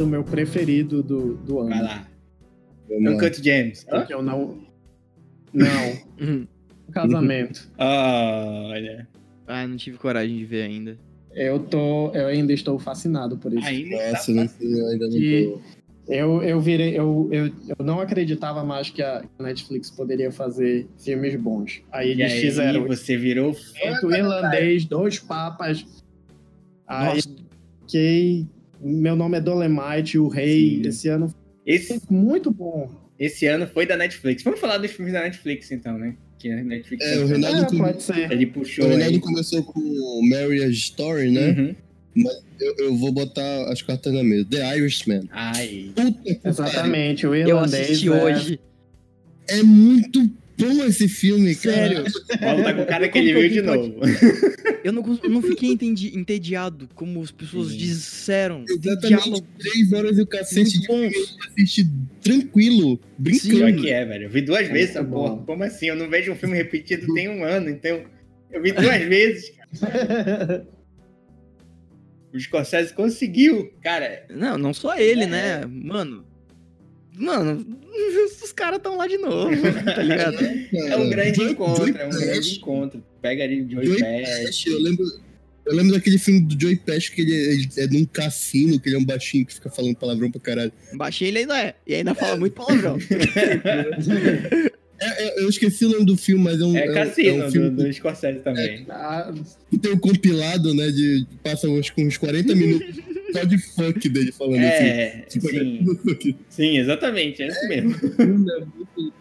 do meu preferido do, do ano. Vai lá. Vamos lá. Uncut James. Hã? Que eu não. Não. Casamento. Olha. Ah, não tive coragem de ver ainda. Eu tô. Eu ainda estou fascinado por isso. Ainda Nossa, tá eu não ainda não tô. Eu, eu virei. Eu, eu, eu não acreditava mais que a Netflix poderia fazer filmes bons. Aí E eles aí, fizeram você virou fã. Irlandês, dois papas. Aí Nossa, fiquei. Meu nome é Dolemite, o rei. Sim. Esse ano foi Esse, muito bom. esse ano foi da Netflix. Vamos falar dos filmes da Netflix, então, né? Que a Netflix É, o Renato, É, ser. ele o puxou aí. Renato começou com o Marriage Story, né? Uhum. Eu, eu vou botar as cartas na mesa. The Irishman. Ai. Puta. Exatamente, o eu irlandês. assisti é- hoje. É muito bom esse filme, cara. Sério. O Paulo tá com cara que ele viu de novo. Eu não, eu não fiquei entendi, entediado, como as pessoas Sim. disseram. Exatamente. Três horas e o cacete muito de bom. filme assisti tranquilo, brincando. Pior que é, velho. Eu vi duas É vezes essa porra. Como assim? Eu não vejo um filme repetido tem um ano, então. Eu vi duas vezes, cara. O Scorsese conseguiu. Cara, Não, não só ele, É. né? Mano. Mano, os caras estão lá de novo, tá ligado? é um grande Joy- encontro, Joy é um grande encontro. Pega ali o Joey Joey Pesci. Pesci, eu lembro, eu lembro daquele filme do Joey Pesci que ele, ele é num cassino, que ele é um baixinho que fica falando palavrão pra caralho. Baixinho ele ainda é. E ainda fala muito palavrão. É, é, eu esqueci o nome do filme, mas é um, É é Cassino é um filme do, do Scorsese também. Ah, que tem um compilado, né, de passa uns, uns 40 minutos só de funk dele falando assim. É, sim, sim, exatamente, é isso mesmo.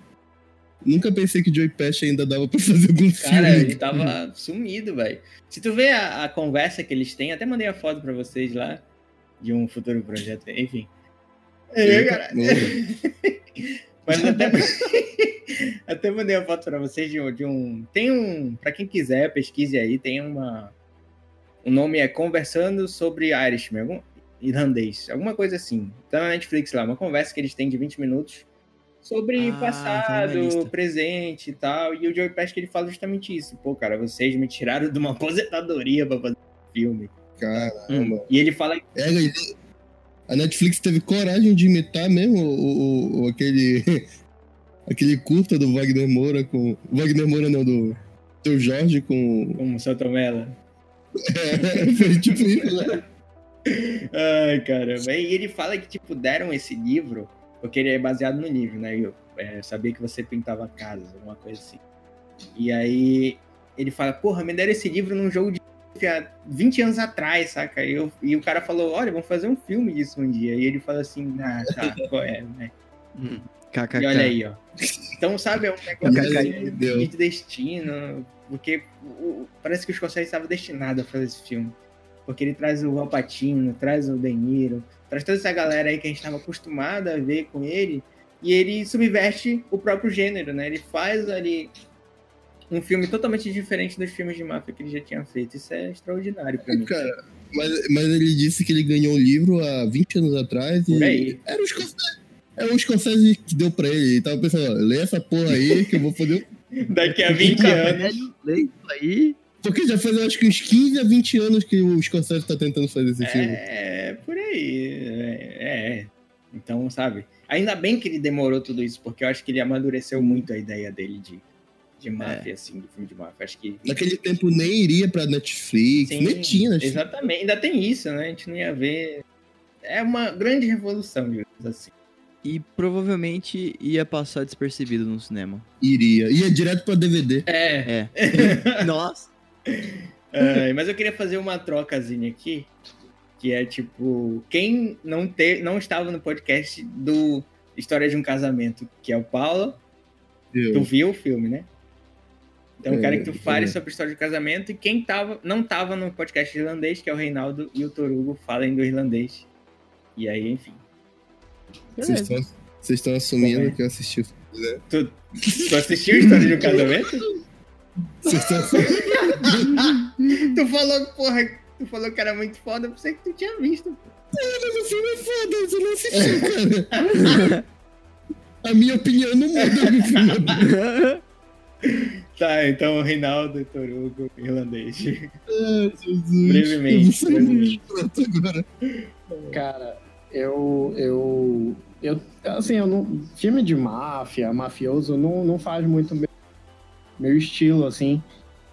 Nunca pensei que Joey Pesci ainda dava pra fazer algum Cara, filme. ele tava sumido, velho. Se tu vê a, a conversa que eles têm, até mandei a foto pra vocês lá, de um futuro projeto, enfim. É, cara. Mas até, até mandei a foto pra vocês de um, de um. Tem um. Pra quem quiser, pesquise aí, tem uma. O nome é Conversando sobre Irishman, algum, irlandês, alguma coisa assim. Tá na Netflix lá, uma conversa que eles têm de 20 minutos sobre Ah, tá na passado, presente e tal. E o Joey Pesci ele fala justamente isso. Pô, cara, vocês me tiraram de uma aposentadoria pra fazer filme. Caramba. E ele fala É, a Netflix teve coragem de imitar mesmo o, o- o- aquele, aquele curta do Wagner Moura com. Wagner Moura não, do Seu Jorge com. como Santomela. É, foi tipo isso, né? Ai, caramba. E ele fala que, tipo, deram esse livro, porque ele é baseado no livro, né? Eu é, sabia que você pintava casas, alguma coisa assim. E aí ele fala, porra, me deram esse livro num jogo de há 20 anos atrás, saca? E, eu, e o cara falou, olha, vamos fazer um filme disso um dia. E ele fala assim, ah, tá, qual é, né? KKK. E olha aí, ó. Então, sabe, é um negócio assim, de destino, porque o- parece que o Scorsese estava destinado a fazer esse filme. Porque ele traz o Al Pacino, traz o De Niro, traz toda essa galera aí que a gente estava acostumado a ver com ele, e ele subverte o próprio gênero, né? Ele faz ali um filme totalmente diferente dos filmes de máfia que ele já tinha feito. Isso é extraordinário pra mim. Cara, mas, mas ele disse que ele ganhou o livro há 20 anos atrás e. Era o Scorsese. É o Scorsese que deu pra ele. Ele tava pensando, lê essa porra aí que eu vou fazer. Daqui a 20 Fica anos. lê isso aí. Porque já faz, eu acho que uns 15 a 20 anos que o Scorsese tá tentando fazer esse filme. É, por aí. É, é. Então, sabe? Ainda bem que ele demorou tudo isso, porque eu acho que ele amadureceu muito a ideia dele de, de máfia, assim, do filme de máfia. Acho que. Naquele tempo nem iria pra Netflix, Sim, nem tinha Netflix. Exatamente. Ainda tem isso, né? A gente não ia ver. É uma grande revolução, digamos assim. E provavelmente ia passar despercebido no cinema. Iria. Ia direto pra DVD. É. É. Nossa. Mas eu queria fazer uma trocazinha aqui, que é tipo, quem não, te, não estava no podcast do História de um Casamento, que é o Paulo, tu Eu. viu o filme, né? Então eu É, quero que tu fale é. sobre História de Casamento e quem tava, não tava no podcast irlandês, que é o Reinaldo e o Torugo, falem do irlandês. E aí, enfim. Vocês estão, vocês estão assumindo Também. que eu assisti o filme, né? Tu, tu assistiu História de um Casamento? Vocês estão assumindo. tu falou, porra, tu falou que era muito foda, eu pensei que tu tinha visto. Mas o filme é foda, você não assistiu, cara. A minha opinião não muda do filme. Tá, então Reinaldo e Torugo, irlandês. Ai, Jesus. Brevemente, Eu não sei brevemente. Agora. Cara, eu, eu, eu, assim, eu não, filme de máfia, mafioso, não, não faz muito meu, meu estilo, assim.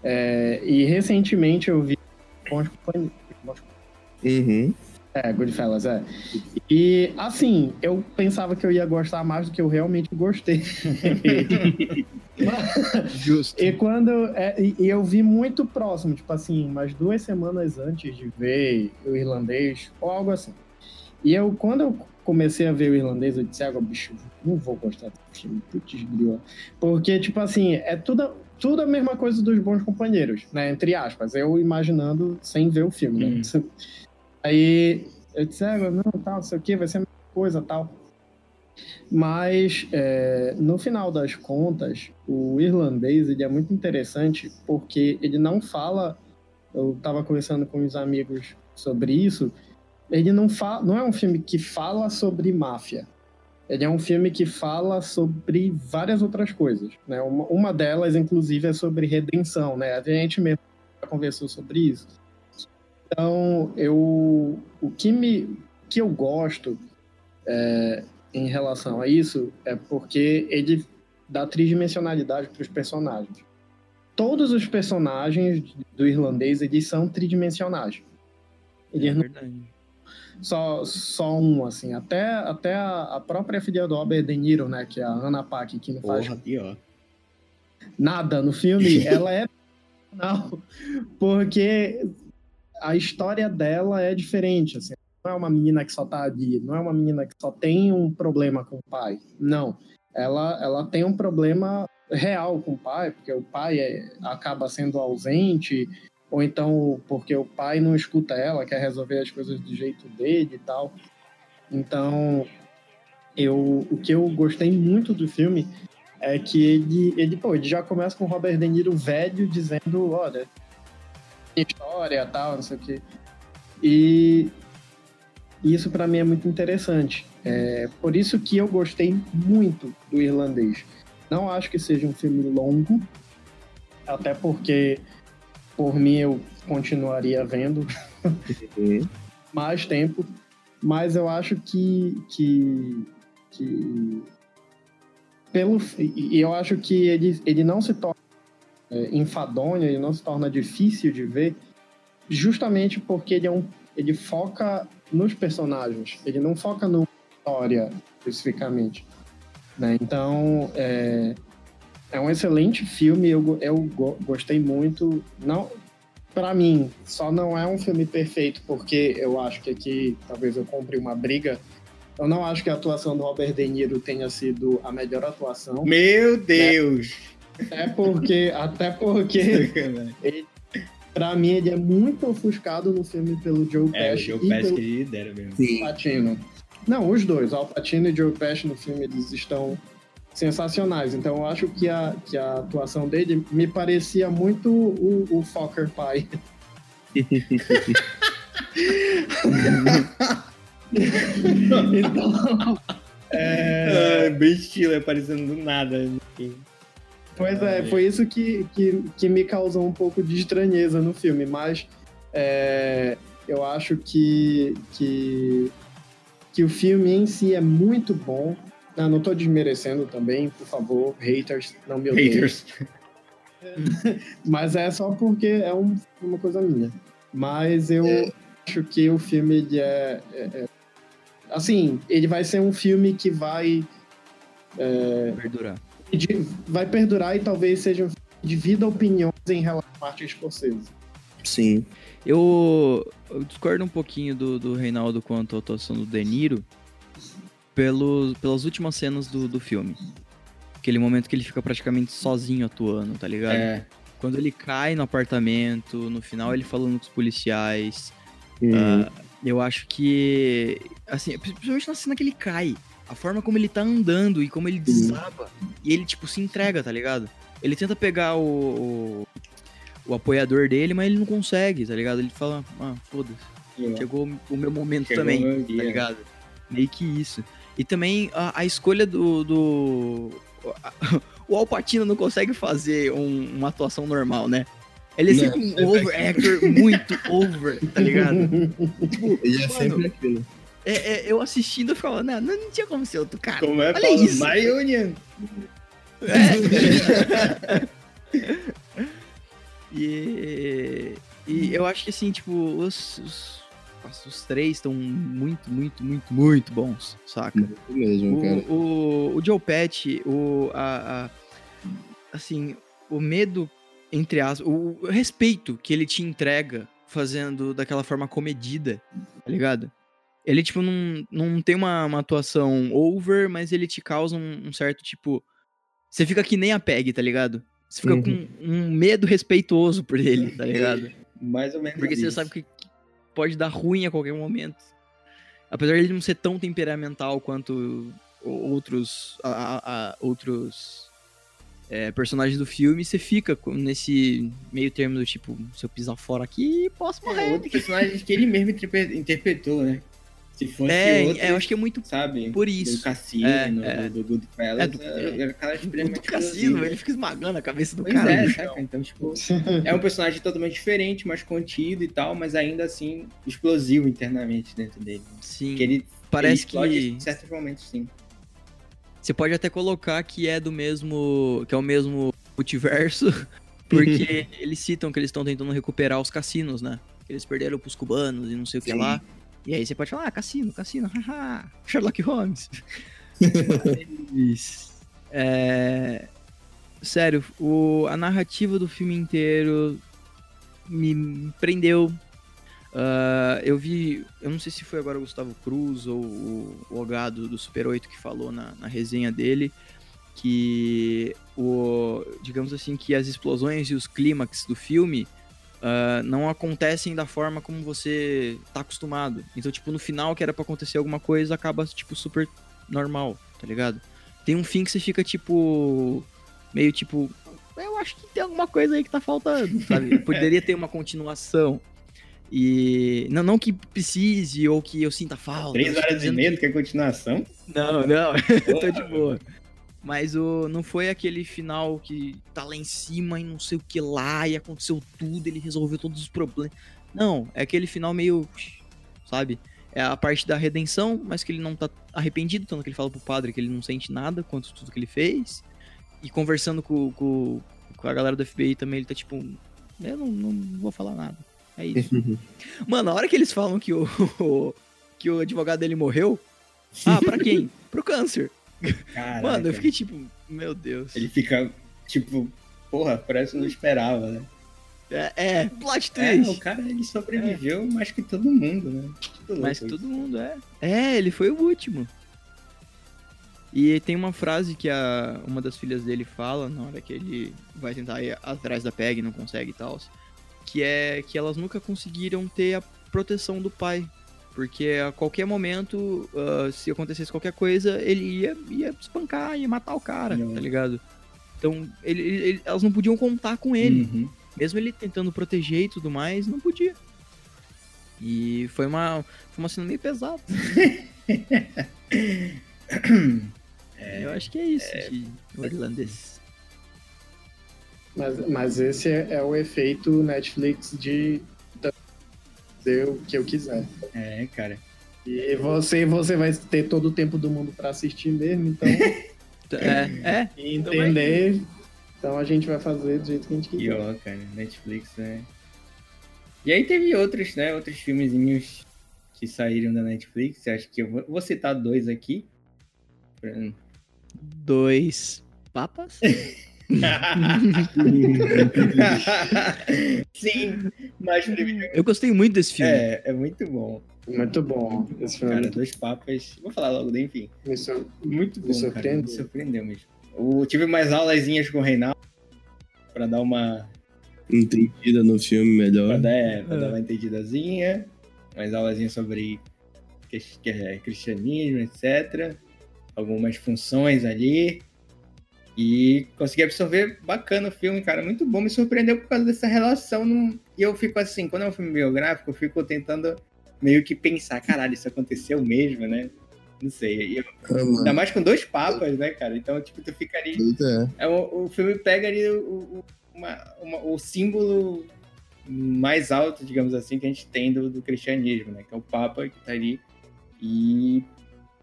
É, e recentemente eu vi Bons Companheiros. Uhum. É, Goodfellas, é. E, assim, eu pensava que eu ia gostar mais do que eu realmente gostei. Justo. E quando. é, e, e eu vi muito próximo, tipo assim, umas duas semanas antes de ver o irlandês, ou algo assim. E eu, quando eu comecei a ver o irlandês, eu disse, água, bicho, não vou gostar desse filme, putz, grila. Porque, tipo assim, é tudo, tudo a mesma coisa dos bons companheiros, né? Entre aspas, eu imaginando sem ver o filme, né? Aí eu disse, água, não, tal, não sei o que, vai ser a mesma coisa, tal. Mas, é, no final das contas, o irlandês ele é muito interessante porque ele não fala. Eu estava conversando com os amigos sobre isso. Ele não fala, não é um filme que fala sobre máfia. Ele é um filme que fala sobre várias outras coisas. Né? Uma, uma delas, inclusive, é sobre redenção. Né? A gente mesmo já conversou sobre isso. Então, eu, o que, me, que eu gosto é, em relação a isso é porque ele dá tridimensionalidade para os personagens. Todos os personagens do irlandês eles são tridimensionais. Eles É não. Só, só um, assim. Até, até a, a própria filha do Robert De Niro, né? Que é a Anna Paquin, que não faz Porra, pior. nada no filme, ela é não, porque a história dela é diferente, assim. Não é uma menina que só tá ali, não é uma menina que só tem um problema com o pai. Não. Ela, ela tem um problema real com o pai, porque o pai é- acaba sendo ausente, ou então porque o pai não escuta ela, quer resolver as coisas do jeito dele e tal. Então, eu, o que eu gostei muito do filme é que ele, ele, pô, ele já começa com o Robert De Niro velho dizendo, olha, história tal, não sei o quê. E isso para mim é muito interessante. É por isso que eu gostei muito do irlandês. Não acho que seja um filme longo, até porque por mim eu continuaria vendo Uhum. mais tempo, mas eu acho que que, que pelo e eu acho que ele, ele não se torna é, enfadonho, ele não se torna difícil de ver, justamente porque ele é um ele foca nos personagens, ele não foca na história especificamente, né? Então é, é um excelente filme, eu, eu go- gostei muito, não Pra mim, só não é um filme perfeito, porque eu acho que aqui talvez eu compre uma briga. Eu não acho que a atuação do Robert De Niro tenha sido a melhor atuação. Meu Deus! Até porque, até porque pra mim, ele é muito ofuscado no filme pelo Joe é, o Pesci Joe e Pesci que ele dera mesmo. Sim. Patino. Não, os dois, Al Pacino e Joe Pesci no filme, eles estão sensacionais. Então eu acho que a, que a atuação dele me parecia muito o, o Fokker pai. então, Ah, bem estilo, aparecendo do nada. Pois é, foi isso que, que, que me causou um pouco de estranheza no filme, mas é, eu acho que, que, que o filme em si é muito bom. Não, não tô desmerecendo também, por favor, haters, não me odeiem. Haters. Mas é só porque é um- uma coisa minha. Mas eu acho que o filme ele é, é- é- Assim, ele vai ser um filme que vai Perdurar. de- vai perdurar e talvez seja um filme que divida opiniões em relação a Martin Scorsese. Sim. Eu, eu discordo um pouquinho do, do Reinaldo quanto à atuação do De Niro pelos, pelas últimas cenas do, do filme. Aquele momento que ele fica praticamente sozinho atuando, tá ligado? É, Quando ele cai no apartamento, no final ele falando com os policiais. Uhum. ah, eu acho que. Assim, principalmente na cena que ele cai. A forma como ele tá andando e como ele desaba. E ele, tipo, se entrega, tá ligado? Ele tenta pegar o, o, o apoiador dele, mas ele não consegue, tá ligado? Ele fala, ah, foda-se. Chegou o meu momento Chegou também, meu dia. tá ligado? Meio que isso. E também a, a escolha do. do o Alpatino não consegue fazer um- uma atuação normal, né? Ele é Não, sempre um over actor muito over, tá ligado? Tipo, Ele é mano, sempre aquilo. é, é, eu assistindo, eu ficava, não, não tinha como ser outro cara. Como é, Olha Paulo? isso. My Union. E, e eu acho que assim, tipo, os, os, os três estão muito, muito, muito, muito bons, saca? Muito mesmo, cara. O, o, o Joe Pet, o, a, a- assim, o medo, entre aspas, o, o respeito que ele te entrega fazendo daquela forma comedida, tá ligado? Ele, tipo, não, não tem uma, uma atuação over, mas ele te causa um, um certo, tipo... Você fica que nem a Peg, tá ligado? Você fica Uhum. com um medo respeitoso por ele, tá ligado? Mais ou menos Porque você isso. sabe que pode dar ruim a qualquer momento. Apesar de ele não ser tão temperamental quanto outros, a- a- outros é, personagens do filme, você fica nesse meio termo do tipo, se eu pisar fora aqui, posso É morrer. outro personagem que ele mesmo interpre- interpretou, né? Se fosse É, outro, é, eu acho que é muito sabe? por Do isso. Cassino, É, é. do Goodfellas, É, do- era, era um cara O extremamente do cassino, ele fica esmagando a cabeça do Pois cara. é, no saca? Então, tipo, é um personagem totalmente diferente, mais contido e tal, mas ainda assim explosivo internamente dentro dele. Sim. Que ele Parece ele que em certos momentos, sim. Você pode até colocar que é do mesmo. que é o mesmo multiverso, porque eles citam que eles estão tentando recuperar os cassinos, né? Que eles perderam pros cubanos e não sei o que Sim. lá. E aí você pode falar, ah, cassino, cassino, haha, Sherlock Holmes. Mas, é, Sério, o... a narrativa do filme inteiro me prendeu. Ah, eu vi, eu não sei se foi agora o Gustavo Cruz ou o, o H do, do Super 8 que falou na, na resenha dele que o, digamos assim, que as explosões e os clímax do filme ah, não acontecem da forma como você tá acostumado. Então, tipo, no final que era pra acontecer alguma coisa, acaba, tipo, super normal, tá ligado? Tem um fim que você fica, tipo, meio tipo, eu acho que tem alguma coisa aí que tá faltando, sabe? Poderia ter uma continuação. E não, não que precise ou que eu sinta falta. Três horas e dizendo meia do que a continuação. não, não, eu tô de boa. Mas o, não foi aquele final que tá lá em cima e não sei o que lá, e aconteceu tudo, ele resolveu todos os problemas. Não, é aquele final meio. Sabe? É a parte da redenção, mas que ele não tá arrependido, tanto que ele fala pro padre que ele não sente nada quanto tudo que ele fez. E conversando com, com, com a galera do FBI também, ele tá tipo. Eu não, não vou falar nada. É isso. Mano, a hora que eles falam que o, que o advogado dele morreu. Ah, pra quem? Pro câncer. Caraca. Mano, eu fiquei tipo, meu Deus. Ele fica, tipo, porra, parece que não esperava, né? É, é, plot É, twist. o cara, ele sobreviveu mais que todo mundo, né? Tudo Mas louco todo mundo é. É, ele foi o último. E tem uma frase que a, uma das filhas dele fala na hora que ele vai tentar ir atrás da Peg e não consegue e tal. Que é que elas nunca conseguiram ter a proteção do pai. Porque a qualquer momento, ah, se acontecesse qualquer coisa, ele ia, ia espancar, ia matar o cara, Não. tá ligado? Então, ele- ele- ele- elas não podiam contar com ele. Uhum. Mesmo ele tentando proteger e tudo mais, não podia. E foi uma, foi uma cena meio pesada. Eu acho que é isso de o irlandês. Mas, mas esse é, é o efeito Netflix de fazer o que eu quiser. É, cara. E você, você vai ter todo o tempo do mundo pra assistir mesmo, então É, é. e entender. Então a gente vai fazer do jeito que a gente quiser. ó, cara. Netflix, né? E aí teve outros, né? Outros filmezinhos que saíram da Netflix. Acho que eu vou, vou citar dois aqui. Dois papas? Sim, mas primeiro. Eu gostei muito desse filme. É, é muito bom. Muito bom. Esse filme é Cara, dois papas. Vou falar logo, enfim. me sur- Muito bom, Me cara. surpreendeu. Me surpreendeu mesmo. Eu tive mais aulazinhas com o Reinaldo pra dar uma. Entendida no filme Pra melhor. dar, é, pra É. dar uma entendidazinha. Mais aulazinhas sobre que, que é cristianismo, etc. Algumas funções ali. E consegui absorver bacana o filme, cara. Muito bom. Me surpreendeu por causa dessa relação. num- E eu fico assim, quando é um filme biográfico, eu fico tentando meio que pensar, caralho, isso aconteceu mesmo, né? Não sei. Eu- Ah. Ainda mais com dois papas, né, cara? Então, tipo, tu fica ali. É. É, o, o filme pega ali o, o- uma- uma- o símbolo mais alto, digamos assim, que a gente tem do, do cristianismo, né? Que é o Papa que tá ali E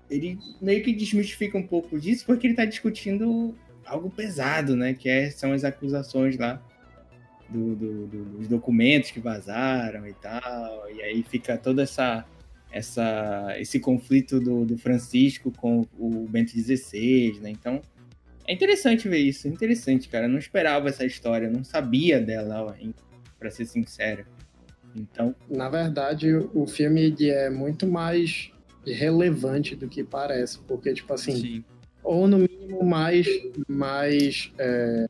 ele meio que desmistifica um pouco disso, porque ele tá discutindo algo pesado, né? Que é, são as acusações lá do, do, do, dos documentos que vazaram e tal. E aí fica toda essa, essa esse conflito do, do Francisco com o Bento XVI, né? Então é interessante ver isso, interessante, cara. Eu não esperava essa história, não sabia dela, para ser sincero. Então, na verdade, o filme é muito mais relevante do que parece, porque tipo assim, Sim. Ou no mínimo mais mais é...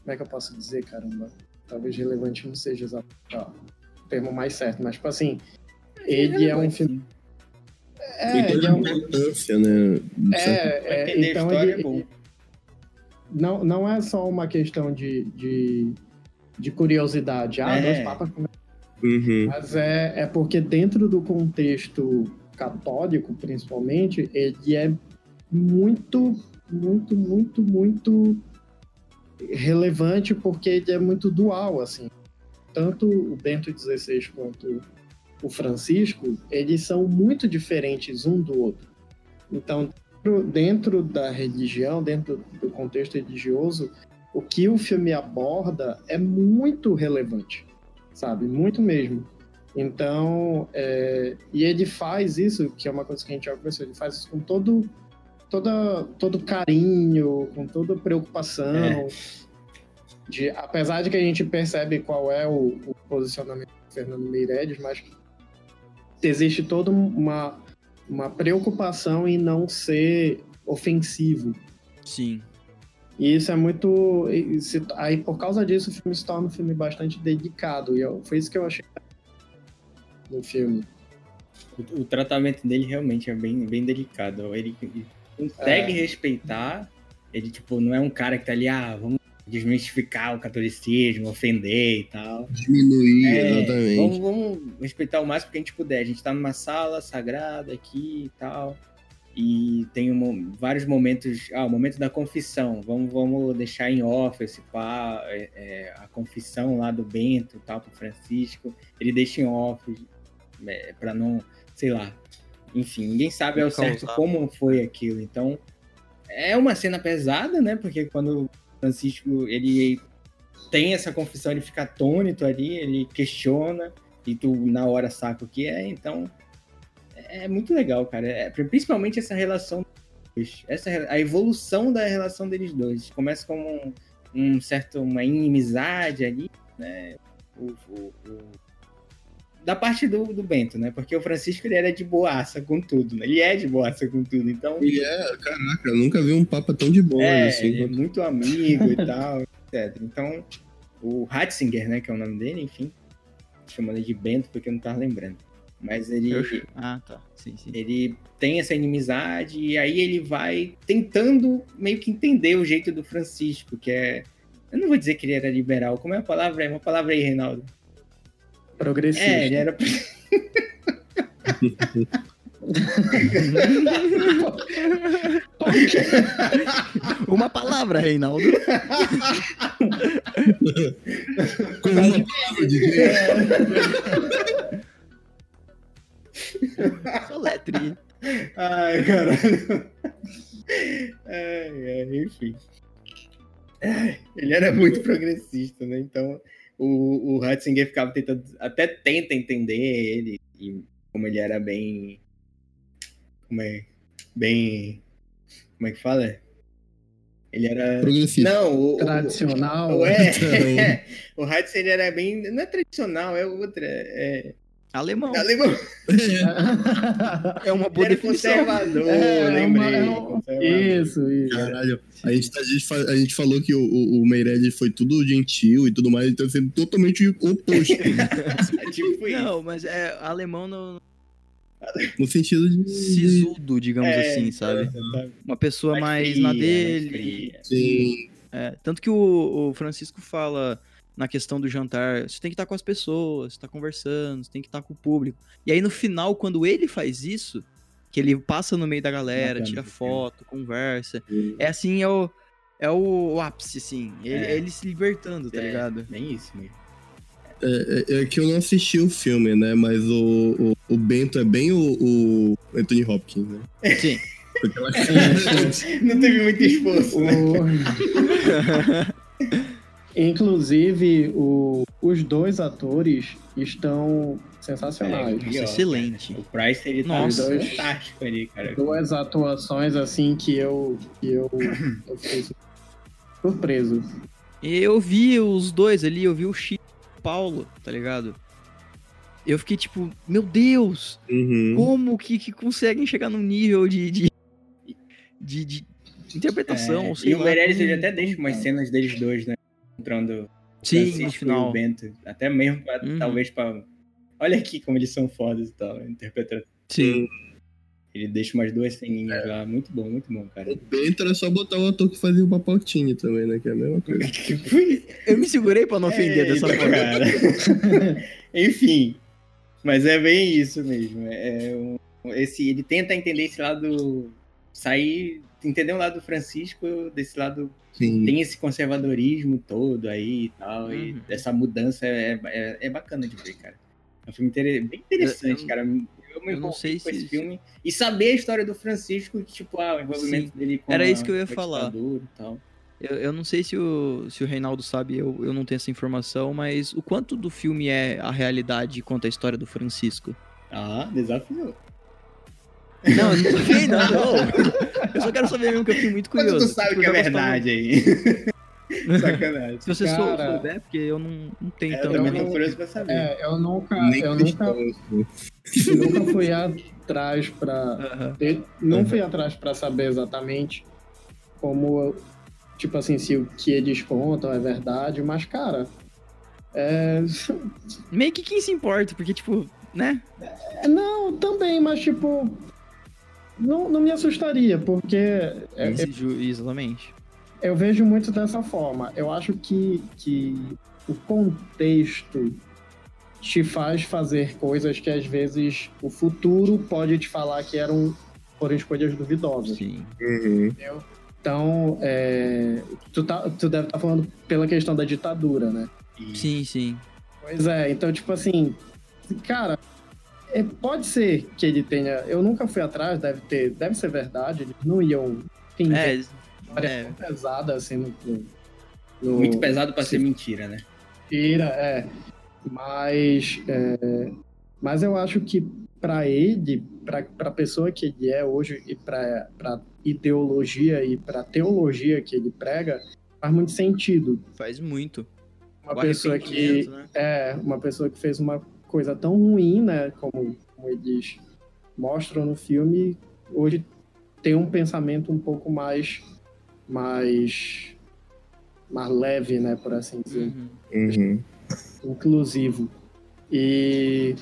como é que eu posso dizer, caramba? Talvez relevante não seja exatamente o termo mais certo, mas tipo assim, ele é um filme é, ele é um... importância, né? É, é então ele, é bom não, não é só uma questão de, de, de curiosidade. Ah, é. dois papas. Uhum. Mas é, é porque dentro do contexto católico, principalmente, ele é muito, muito, muito, muito relevante porque ele é muito dual, assim. Tanto o Bento XVI quanto o Francisco, eles são muito diferentes um do outro. Então, dentro da religião, dentro do contexto religioso, o que o filme aborda é muito relevante, sabe? Muito mesmo. Então, é, e ele faz isso, que é uma coisa que a gente já conversou, ele faz isso com todo, toda, todo carinho, com toda preocupação. É. De, apesar de que a gente percebe qual é o, o posicionamento do Fernando Meirelles, mas existe toda uma, uma preocupação em não ser ofensivo. Sim. E isso é muito. Aí, por causa disso, o filme se torna um filme bastante dedicado. E eu, foi isso que eu achei no filme. O, o tratamento dele realmente é bem, bem delicado. Ele, ele consegue é. respeitar. Ele, tipo, não é um cara que tá ali, ah, vamos desmistificar o catolicismo, ofender e tal. Diminuir, é, exatamente. Vamos, vamos, respeitar o máximo que a gente puder. A gente tá numa sala sagrada aqui e tal. E tem um, vários momentos. Ah, o momento da confissão. Vamos, vamos deixar em off esse pá, é, é, a confissão lá do Bento e tal, pro Francisco. Ele deixa em off é, para não, sei lá. Enfim, ninguém sabe ao certo como foi aquilo. Então, é uma cena pesada, né? Porque quando Francisco, ele tem essa confissão, ele fica atônito ali, ele questiona, e tu na hora saca o que é, então é muito legal, cara. É, principalmente essa relação essa a evolução da relação deles dois. Começa com um, um certo uma inimizade ali, né? O, o, o da parte do, do Bento, né? Porque o Francisco ele era de boaça com tudo, né? Ele é de boaça com tudo, então. Ele é, caraca, eu nunca vi um papa tão de boa. É, assim, ele é muito amigo e tal, etc. Então, o Ratzinger, né? Que é o nome dele, enfim. Chamando ele de Bento porque eu não tava lembrando. Mas ele. Ah, tá. Sim, sim. Ele tem essa inimizade e aí ele vai tentando meio que entender o jeito do Francisco, que é. Eu não vou dizer que ele era liberal. Como é a palavra? É uma palavra aí, Reinaldo. Progressista. É, ele era. uma palavra, Reinaldo. Com uma palavra de Soletre. Ai, caralho. Ai, ai, enfim. Ele era muito progressista, né? Então, o, o Ratzinger ficava tentando, até tenta entender ele, e como ele era bem. Como é? Bem. Como é que fala? Ele era. Progressista. Não, o. Tradicional. O, é, o Ratzinger era bem. Não é tradicional, é outra. É, Alemão. Alemão. É uma boa definição. conservador, é, lembrei. É uma, conservador. Isso, isso. Caralho, a gente, a gente, a gente falou que o, o, o Meirelles foi tudo gentil e tudo mais, ele tá sendo totalmente oposto. tipo Não, mas é alemão no... No sentido de... Sisudo, digamos é, assim, sabe? É, uma pessoa mais, mais fria, na dele. Mais Sim. É, tanto que o, o Francisco fala na questão do jantar. Você tem que estar com as pessoas, você tá conversando, você tem que estar com o público. E aí no final, quando ele faz isso, que ele passa no meio da galera, tira foto, conversa. É assim, é o, é o, ápice, assim. Ele, é. ele se libertando, tá é, ligado? Bem isso mesmo. É, é, é que eu não assisti o filme, né? Mas o, o, o Bento é bem o, o Anthony Hopkins, né? Sim. Com aquela Não teve muito esforço, né? Inclusive, o- os dois atores estão sensacionais. É, Excelente. O Price, ele tá Nossa. fantástico ali, cara. Duas atuações assim que eu, que eu, eu fiquei surpreso. Eu vi os dois ali, eu vi o Chico e o Paulo, tá ligado? Eu fiquei tipo, meu Deus, Uhum. como que, que conseguem chegar num nível de. de, de, de interpretação, É, e o Meirelles, como- ele até deixa umas cenas deles dois, né? Encontrando o Sim, Francisco no e final. o Bento. Até mesmo, pra, Uhum. talvez, pra... Olha aqui como eles são fodas e tal, interpretando. Sim. Ele deixa umas duas ceninhas lá. Muito bom, muito bom, cara. O Bento era só botar o ator que fazia o papel Tini também, né? Que é a mesma coisa. Eu me segurei pra não ofender dessa Eita, forma. cara. Enfim. Mas é bem isso mesmo. É um- esse, ele tenta entender esse lado. Sair. Entender o lado do Francisco, desse lado Sim. tem esse conservadorismo todo aí e tal, e Uhum. essa mudança é, é, é bacana de ver, cara. É um filme inter- bem interessante, Eu- cara. Eu me eu não envolvi sei com se- esse se- filme e saber a história do Francisco, tipo, ah, o envolvimento dele com Era a- isso que eu ia falar. e. Eu, eu não sei se o, se o Reinaldo sabe, eu, eu não tenho essa informação, mas o quanto do filme é a realidade quanto a história do Francisco? Ah, desafio. Não, eu não sei, não, não. Eu só quero saber mesmo que eu fiquei muito curioso. tu sabe Tipo, que é eu verdade aí. Sacanagem. Se você sou, Cara, souber, porque eu não, não tenho É, eu tanto. também não- tô curioso pra saber. É, eu nunca, Nem eu nunca, eu nunca fui atrás pra. Aham. ter- Não fui atrás pra saber exatamente como, tipo assim, se o que eles contam é verdade, mas, cara. É, Meio que quem se importa, porque, tipo, né? não, também, mas tipo. Não, não me assustaria, porque é, Esse ju- Exatamente. Eu vejo muito dessa forma. Eu acho que, que o contexto te faz fazer coisas que às vezes o futuro pode te falar que eram foram escolhas duvidosas. Sim. Uhum. Então, é, tu, tá, tu deve estar falando pela questão da ditadura, né? Sim, sim. Pois é, então, tipo assim, cara, é, pode ser que ele tenha. Eu nunca fui atrás, deve ter, deve ser verdade, eles não iam. Enfim, É, história é. pesada assim no. no- Muito pesado pra ser mentira, né? Tira, é. Mas, é, mas eu acho que para ele, para a pessoa que ele é hoje e para a ideologia e para a teologia que ele prega, faz muito sentido. faz muito. Uma O pessoa que né? é uma pessoa que fez uma coisa tão ruim, né, como, como eles mostram no filme, hoje tem um pensamento um pouco mais mais mais leve, né, por assim dizer Uhum. Uhum. inclusivo. E.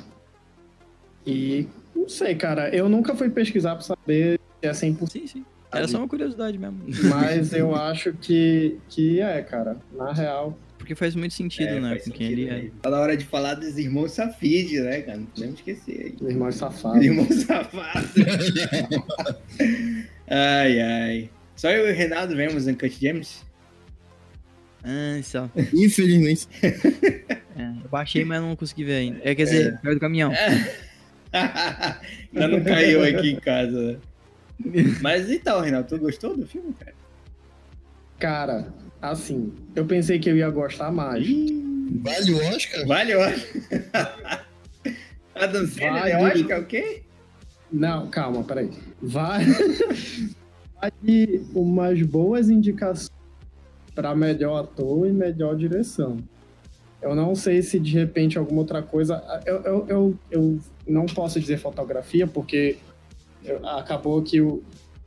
E. Não sei, cara. Eu nunca fui pesquisar pra saber se é 100%. Sim, sim. Era só uma curiosidade mesmo. Mas eu acho que, que é, cara. Na real. Porque faz muito sentido, É, né? faz Com quem ele é. Tá na hora de falar dos irmãos Safid, né, cara? Não podemos esquecer aí. Os irmãos Os safados. irmãos safados. ai, ai. Só eu e o Renato vemos Uncut James? Ah, só. Infelizmente. É, eu baixei, mas não consegui ver ainda. É, quer dizer, perto do caminhão. Ainda não caiu aqui em casa. né? Mas então, Renato, tu gostou do filme, cara? Cara, assim. Eu pensei que eu ia gostar mais. Vale o Oscar? Vale, ó. Adam Sandler é Vale. Oscar, o quê? Não, calma, peraí. Vai. Vai umas boas indicações pra melhor ator e melhor direção. Eu não sei se de repente alguma outra coisa. Eu, eu, eu, eu não posso dizer fotografia, porque acabou que o.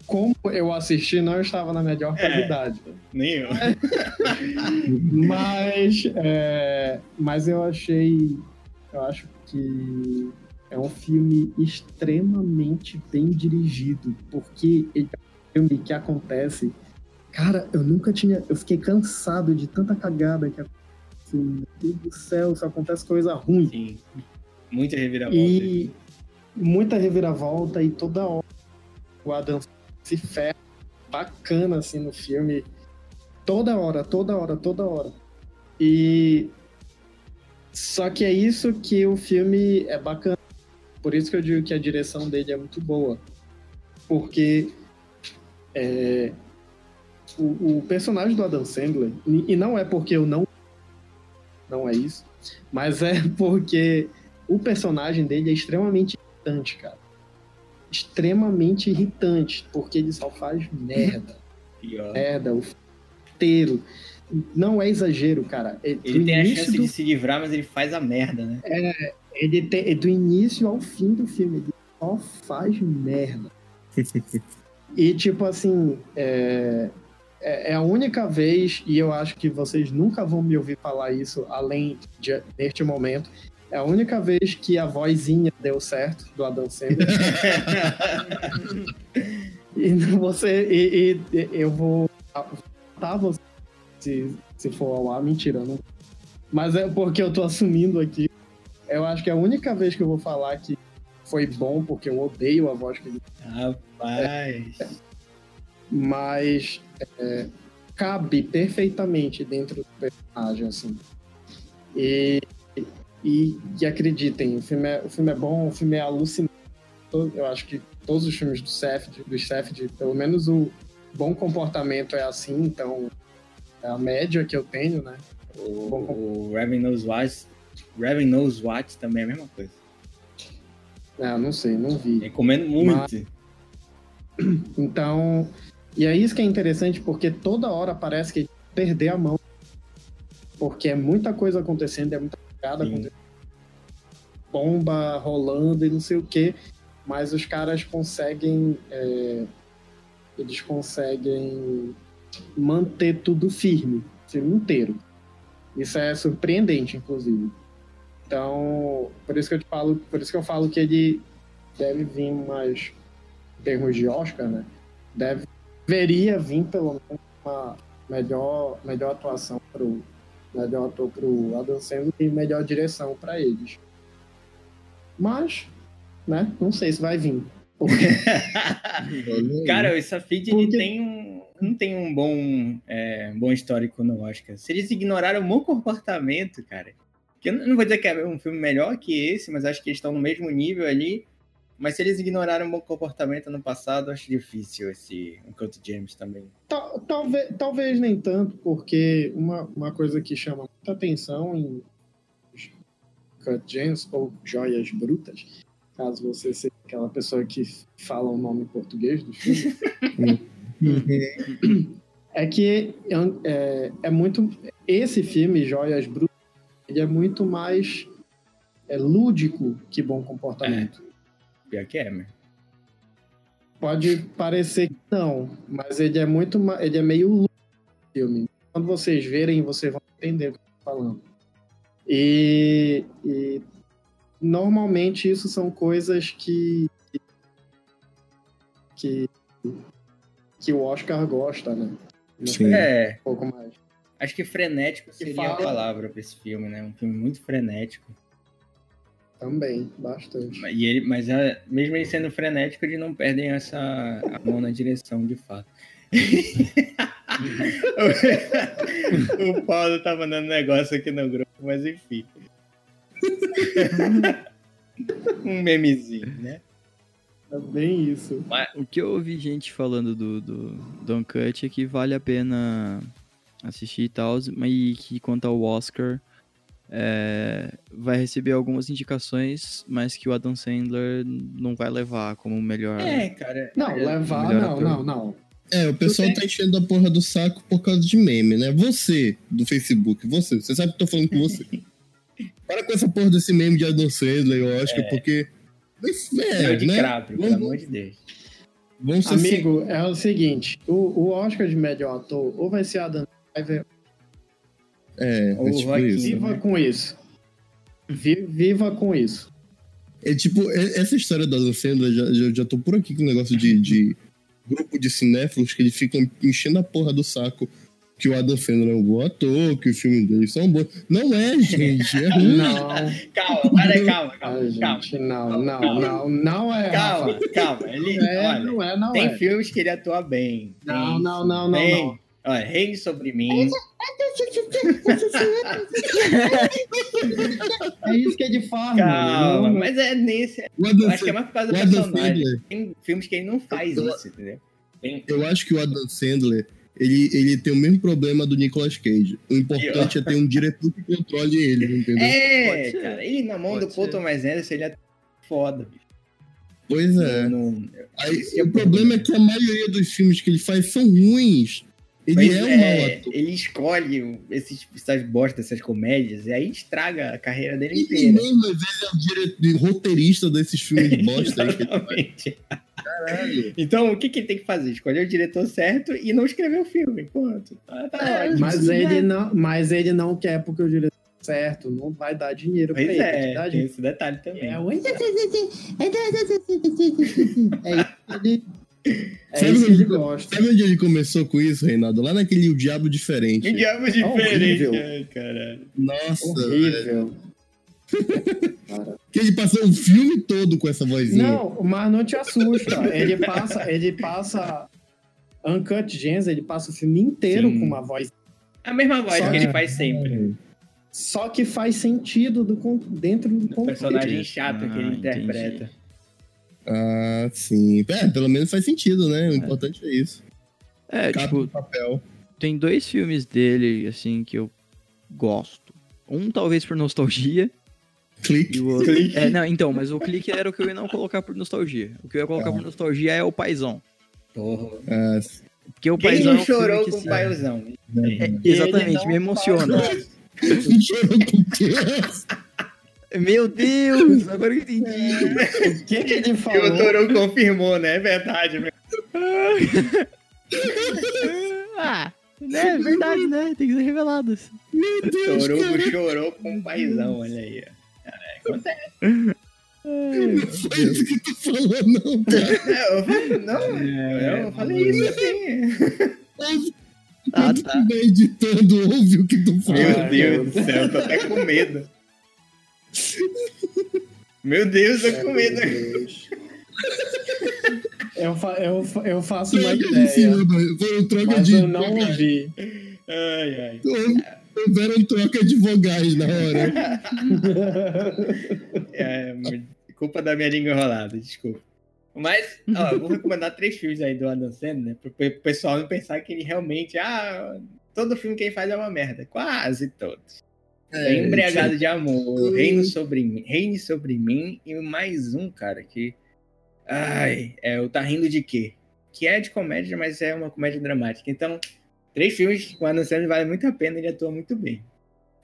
Como eu assisti, não estava na melhor É. qualidade. Nem eu. Mas, é, mas eu achei. Eu acho que é um filme extremamente bem dirigido, porque ele é um filme que acontece. Cara, eu nunca tinha. Eu fiquei cansado de tanta cagada que acontece. Meu Deus do céu, só acontece coisa ruim. Sim. Muita reviravolta. E muita reviravolta e toda hora o Adam se ferra bacana assim no filme. Toda hora, toda hora, toda hora. E Só que é isso que o filme é bacana. Por isso que eu digo que a direção dele é muito boa. Porque é, o, o personagem do Adam Sandler, e não é porque eu não. Não é isso. Mas é porque o personagem dele é extremamente irritante, cara. Extremamente irritante. Porque ele só faz merda. Pior. merda o inteiro. Não é exagero, cara. É Ele tem a chance do de se livrar, mas ele faz a merda, né? Ele tem, é do início ao fim do filme, ele só faz merda. e tipo assim, é, é é a única vez, e eu acho que vocês nunca vão me ouvir falar isso além de, neste momento, é a única vez que a vozinha deu certo do Adam Sandler. e você, e, e- eu vou tá você se, se for ao ar, mentira, não. Mas é porque eu tô assumindo aqui eu acho que é a única vez que eu vou falar que foi bom, porque eu odeio a voz que ele Rapaz. mas é, cabe perfeitamente dentro do personagem, assim. E, e, e acreditem, o filme, é, o filme é bom, o filme é alucinante. Eu acho que todos os filmes do Safdie, do Safdie, pelo menos o bom comportamento é assim, então é a média que eu tenho, né? O, Bom, o Raven Knows What, Raven Knows What também é a mesma coisa. É, não sei, não vi. Recomendo muito. Então, e é isso que é interessante, porque toda hora parece que perder a mão. Porque é muita coisa acontecendo, é muita cagada Acontecendo. Bomba rolando e não sei o quê. Mas os caras conseguem. é, eles conseguem manter tudo firme, o filme inteiro. Isso é surpreendente, inclusive. Então, por isso que eu te falo, por isso que eu falo que ele deve vir mais em termos de Oscar, né? Deve, deveria vir pelo menos uma melhor, melhor atuação pro melhor ator pro Adam Sandler e melhor direção para eles. Mas, né? Não sei se vai vir. Porque Cara, o Safid Porque- tem um, não tem um bom, é, bom histórico no Oscar. Se eles ignoraram o bom comportamento, cara. Que eu não vou dizer que é um filme melhor que esse, mas acho que eles estão no mesmo nível ali. Mas se eles ignoraram o bom comportamento no passado, acho difícil esse Enquanto James também. Tal- talvez, talvez nem tanto, porque uma, uma coisa que chama muita atenção em Cut Gems ou Joias Brutas, caso você seja aquela pessoa que fala o nome em português do filme, é que é, é muito. Esse filme, Joias Brutas, ele é muito mais é, lúdico que bom comportamento. Pior que é, mas. Pode parecer que não, mas ele é muito. Ele é meio filme. Quando vocês verem, vocês vão entender o que eu tô falando. E, e normalmente isso são coisas que. que. que o Oscar gosta, né? Não Sim. É, Um pouco mais. acho que frenético seria a fala- palavra pra esse filme, né? Um filme muito frenético. Também, bastante. E ele, mas é, mesmo ele sendo frenético, eles não perdem essa a mão na direção, de fato. o Paulo tá mandando negócio aqui no grupo, mas enfim. um memezinho, né? É bem isso. O que eu ouvi gente falando do, do, do Uncut é que vale a pena assistir e tal, mas e que quanto ao Oscar, é, vai receber algumas indicações, mas que o Adam Sandler não vai levar como o melhor. É, cara. Não, levar, melhor não, ator. não, não. É, o pessoal tá enchendo a porra do saco por causa de meme, né? Você, do Facebook, você, você sabe que eu tô falando com você. Para com essa porra desse meme de Adam Sandler, eu acho que é porque. É, Leo de né? Crapro, pelo Vamos- amor de Deus. Vamos ser assim, Amigo, é o seguinte: o, o Oscar de melhor ator ou vai ser Adam Driver É, Ou é tipo Joaquim. isso. Viva né? com isso. Vi- Viva com isso. É tipo, é- essa história do Adam Sandler, já, já, já tô por aqui com o negócio de, de grupo de cinéfilos que eles ficam enchendo a porra do saco que o Adam Sandler é um bom ator, que o filme dele são bons. Não é, gente. É ruim. Não, Calma, para aí, calma, calma, ai, calma. gente, não, não, Calma. não, não é. Calma, Rafa. calma. Ele, É, olha, não é, não tem é. filmes que ele atua bem. Não, Tem- não, não, não, tem. não. Olha, Reine Sobre Mim. É isso que é de farm. Calma, mano. mas é nesse. Adam acho que é mais por causa do personagem. Sandler, Tem filmes que ele não faz Eu- isso, entendeu? Tem- eu acho que o Adam Sandler, ele, ele tem o mesmo problema do Nicolas Cage. O importante é ter um diretor que controle ele, entendeu? É, Pode ser. cara, ele na mão Pode do Paul ser. Thomas Anderson, ele é foda. bicho. Pois é. Não- não- Aí, é o problema né? é que a maioria dos filmes que ele faz são ruins. Ele é um mau ator. Ele escolhe esses, essas bostas, essas comédias, e aí estraga a carreira dele E inteira. mesmo às vezes é o diretor, roteirista desses filmes de bosta. Exatamente. Caralho. Então, o que, que ele tem que fazer? Escolher o diretor certo e não escrever o filme. Ponto. Tá, tá É, ótimo. Mas ele, não, mas ele não quer porque o diretor certo não vai dar dinheiro pra Pois ele. é, tem esse detalhe também. É, o- é isso ele, é Sabe ele onde- gosta. Sabe onde ele começou com isso, Reinaldo? Lá naquele O Diabo Diferente. Que diabo diferente, horrível. ai, caralho. Nossa. Horrível. Que ele passou o filme todo com essa vozinha. Não, mas não te assusta. Ele passa, ele passa Uncut Gems, ele passa o filme inteiro Sim. com uma voz. A mesma voz Só que ele que- faz sempre. Só que faz sentido do, dentro do O contexto. personagem chato que Ah, ele entendi. Ah, sim. É, pelo menos faz sentido, né? O importante é isso. É, Cabe tipo, papel. tem dois filmes dele, assim, que eu gosto. Um talvez por nostalgia e Clique. o outro... Clique. É, não, então, mas o clique era o que eu ia não colocar por nostalgia. O que eu ia colocar Tá. por nostalgia é o Paizão. Porra. Ah, Porque o Quem Paizão não é um chorou que, com o assim, paizão? é, exatamente, me emociona. chorou com criança. Meu Deus, agora eu entendi. O que, que ele E o falou? Toro confirmou, né? É verdade. ah, né, é verdade, né? Tem que ser revelado. Meu O Deus, Torugo cara. chorou com o paizão, olha aí. ó. Caralho, acontece. Não foi isso que tu falou, não, cara. É, eu falei, não, eu falei isso assim. Ah, Quando tá. tu vai editando, ouve o que tu falou. Meu Deus do céu, eu tô até com medo. Meu Deus, eu tô com medo. Eu, fa- eu, fa- eu faço uma ideia, cima, eu troca mas de. eu não ouvi. Ai, ai. Houveram troca de vogais na hora. É, culpa da minha língua enrolada, desculpa. Mas, ó, eu vou recomendar três filmes aí do Adam Sandler, né? Pro pro pessoal não pensar que ele realmente, ah, todo filme que ele faz é uma merda. Quase todos. É, Embriagado de Amor, Reino sobre mim, Reine sobre mim e mais um, cara, que. Ai, é o Tá Rindo de Quê? Que é de comédia, mas é uma comédia dramática. Então, três filmes com o Adam Sandler vale muito a pena, ele atua muito bem.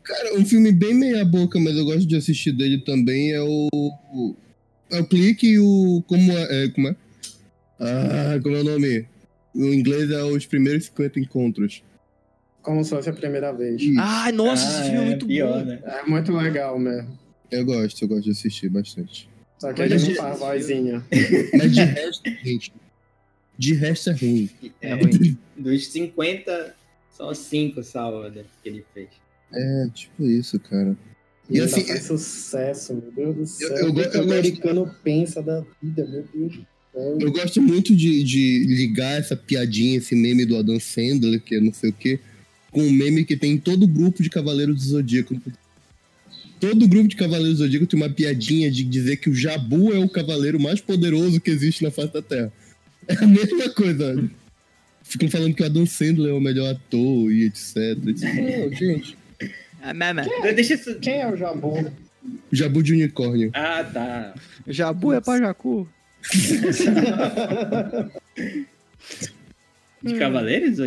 Cara, um filme bem meia boca, mas eu gosto de assistir dele também é o. É o Clique e o. Como é? é, como é? Ah, como é o nome? No inglês é os primeiros 50 encontros. Como se fosse a primeira vez. Ai, nossa, Ah, esse filme é muito pior, bom. né? É muito legal mesmo. Eu gosto, eu gosto de assistir bastante. Só que ele eu- não faz vozinha. Mas de resto, gente. De resto é ruim. É ruim. Dos 50, só 5 salva que ele fez. É, tipo isso, cara. E E assim, faz sucesso, meu Deus do céu. eu o que go- que eu o gosto- americano pensa da vida, meu Deus do céu. Eu gosto muito de, de ligar essa piadinha, esse meme do Adam Sandler, que é não sei o quê, com o meme que tem em todo grupo de Cavaleiros do Zodíaco. Todo grupo de Cavaleiros do Zodíaco tem uma piadinha de dizer que o Jabu é o cavaleiro mais poderoso que existe na face da Terra. É a mesma coisa. Ficam falando que o Adam Sandler é o melhor ator e etc. Não, gente. Ah, mama. Deixa isso. Quem é o Jabu? Jabu de unicórnio. Ah, tá. Jabu é pra Jacu. De Cavaleiros do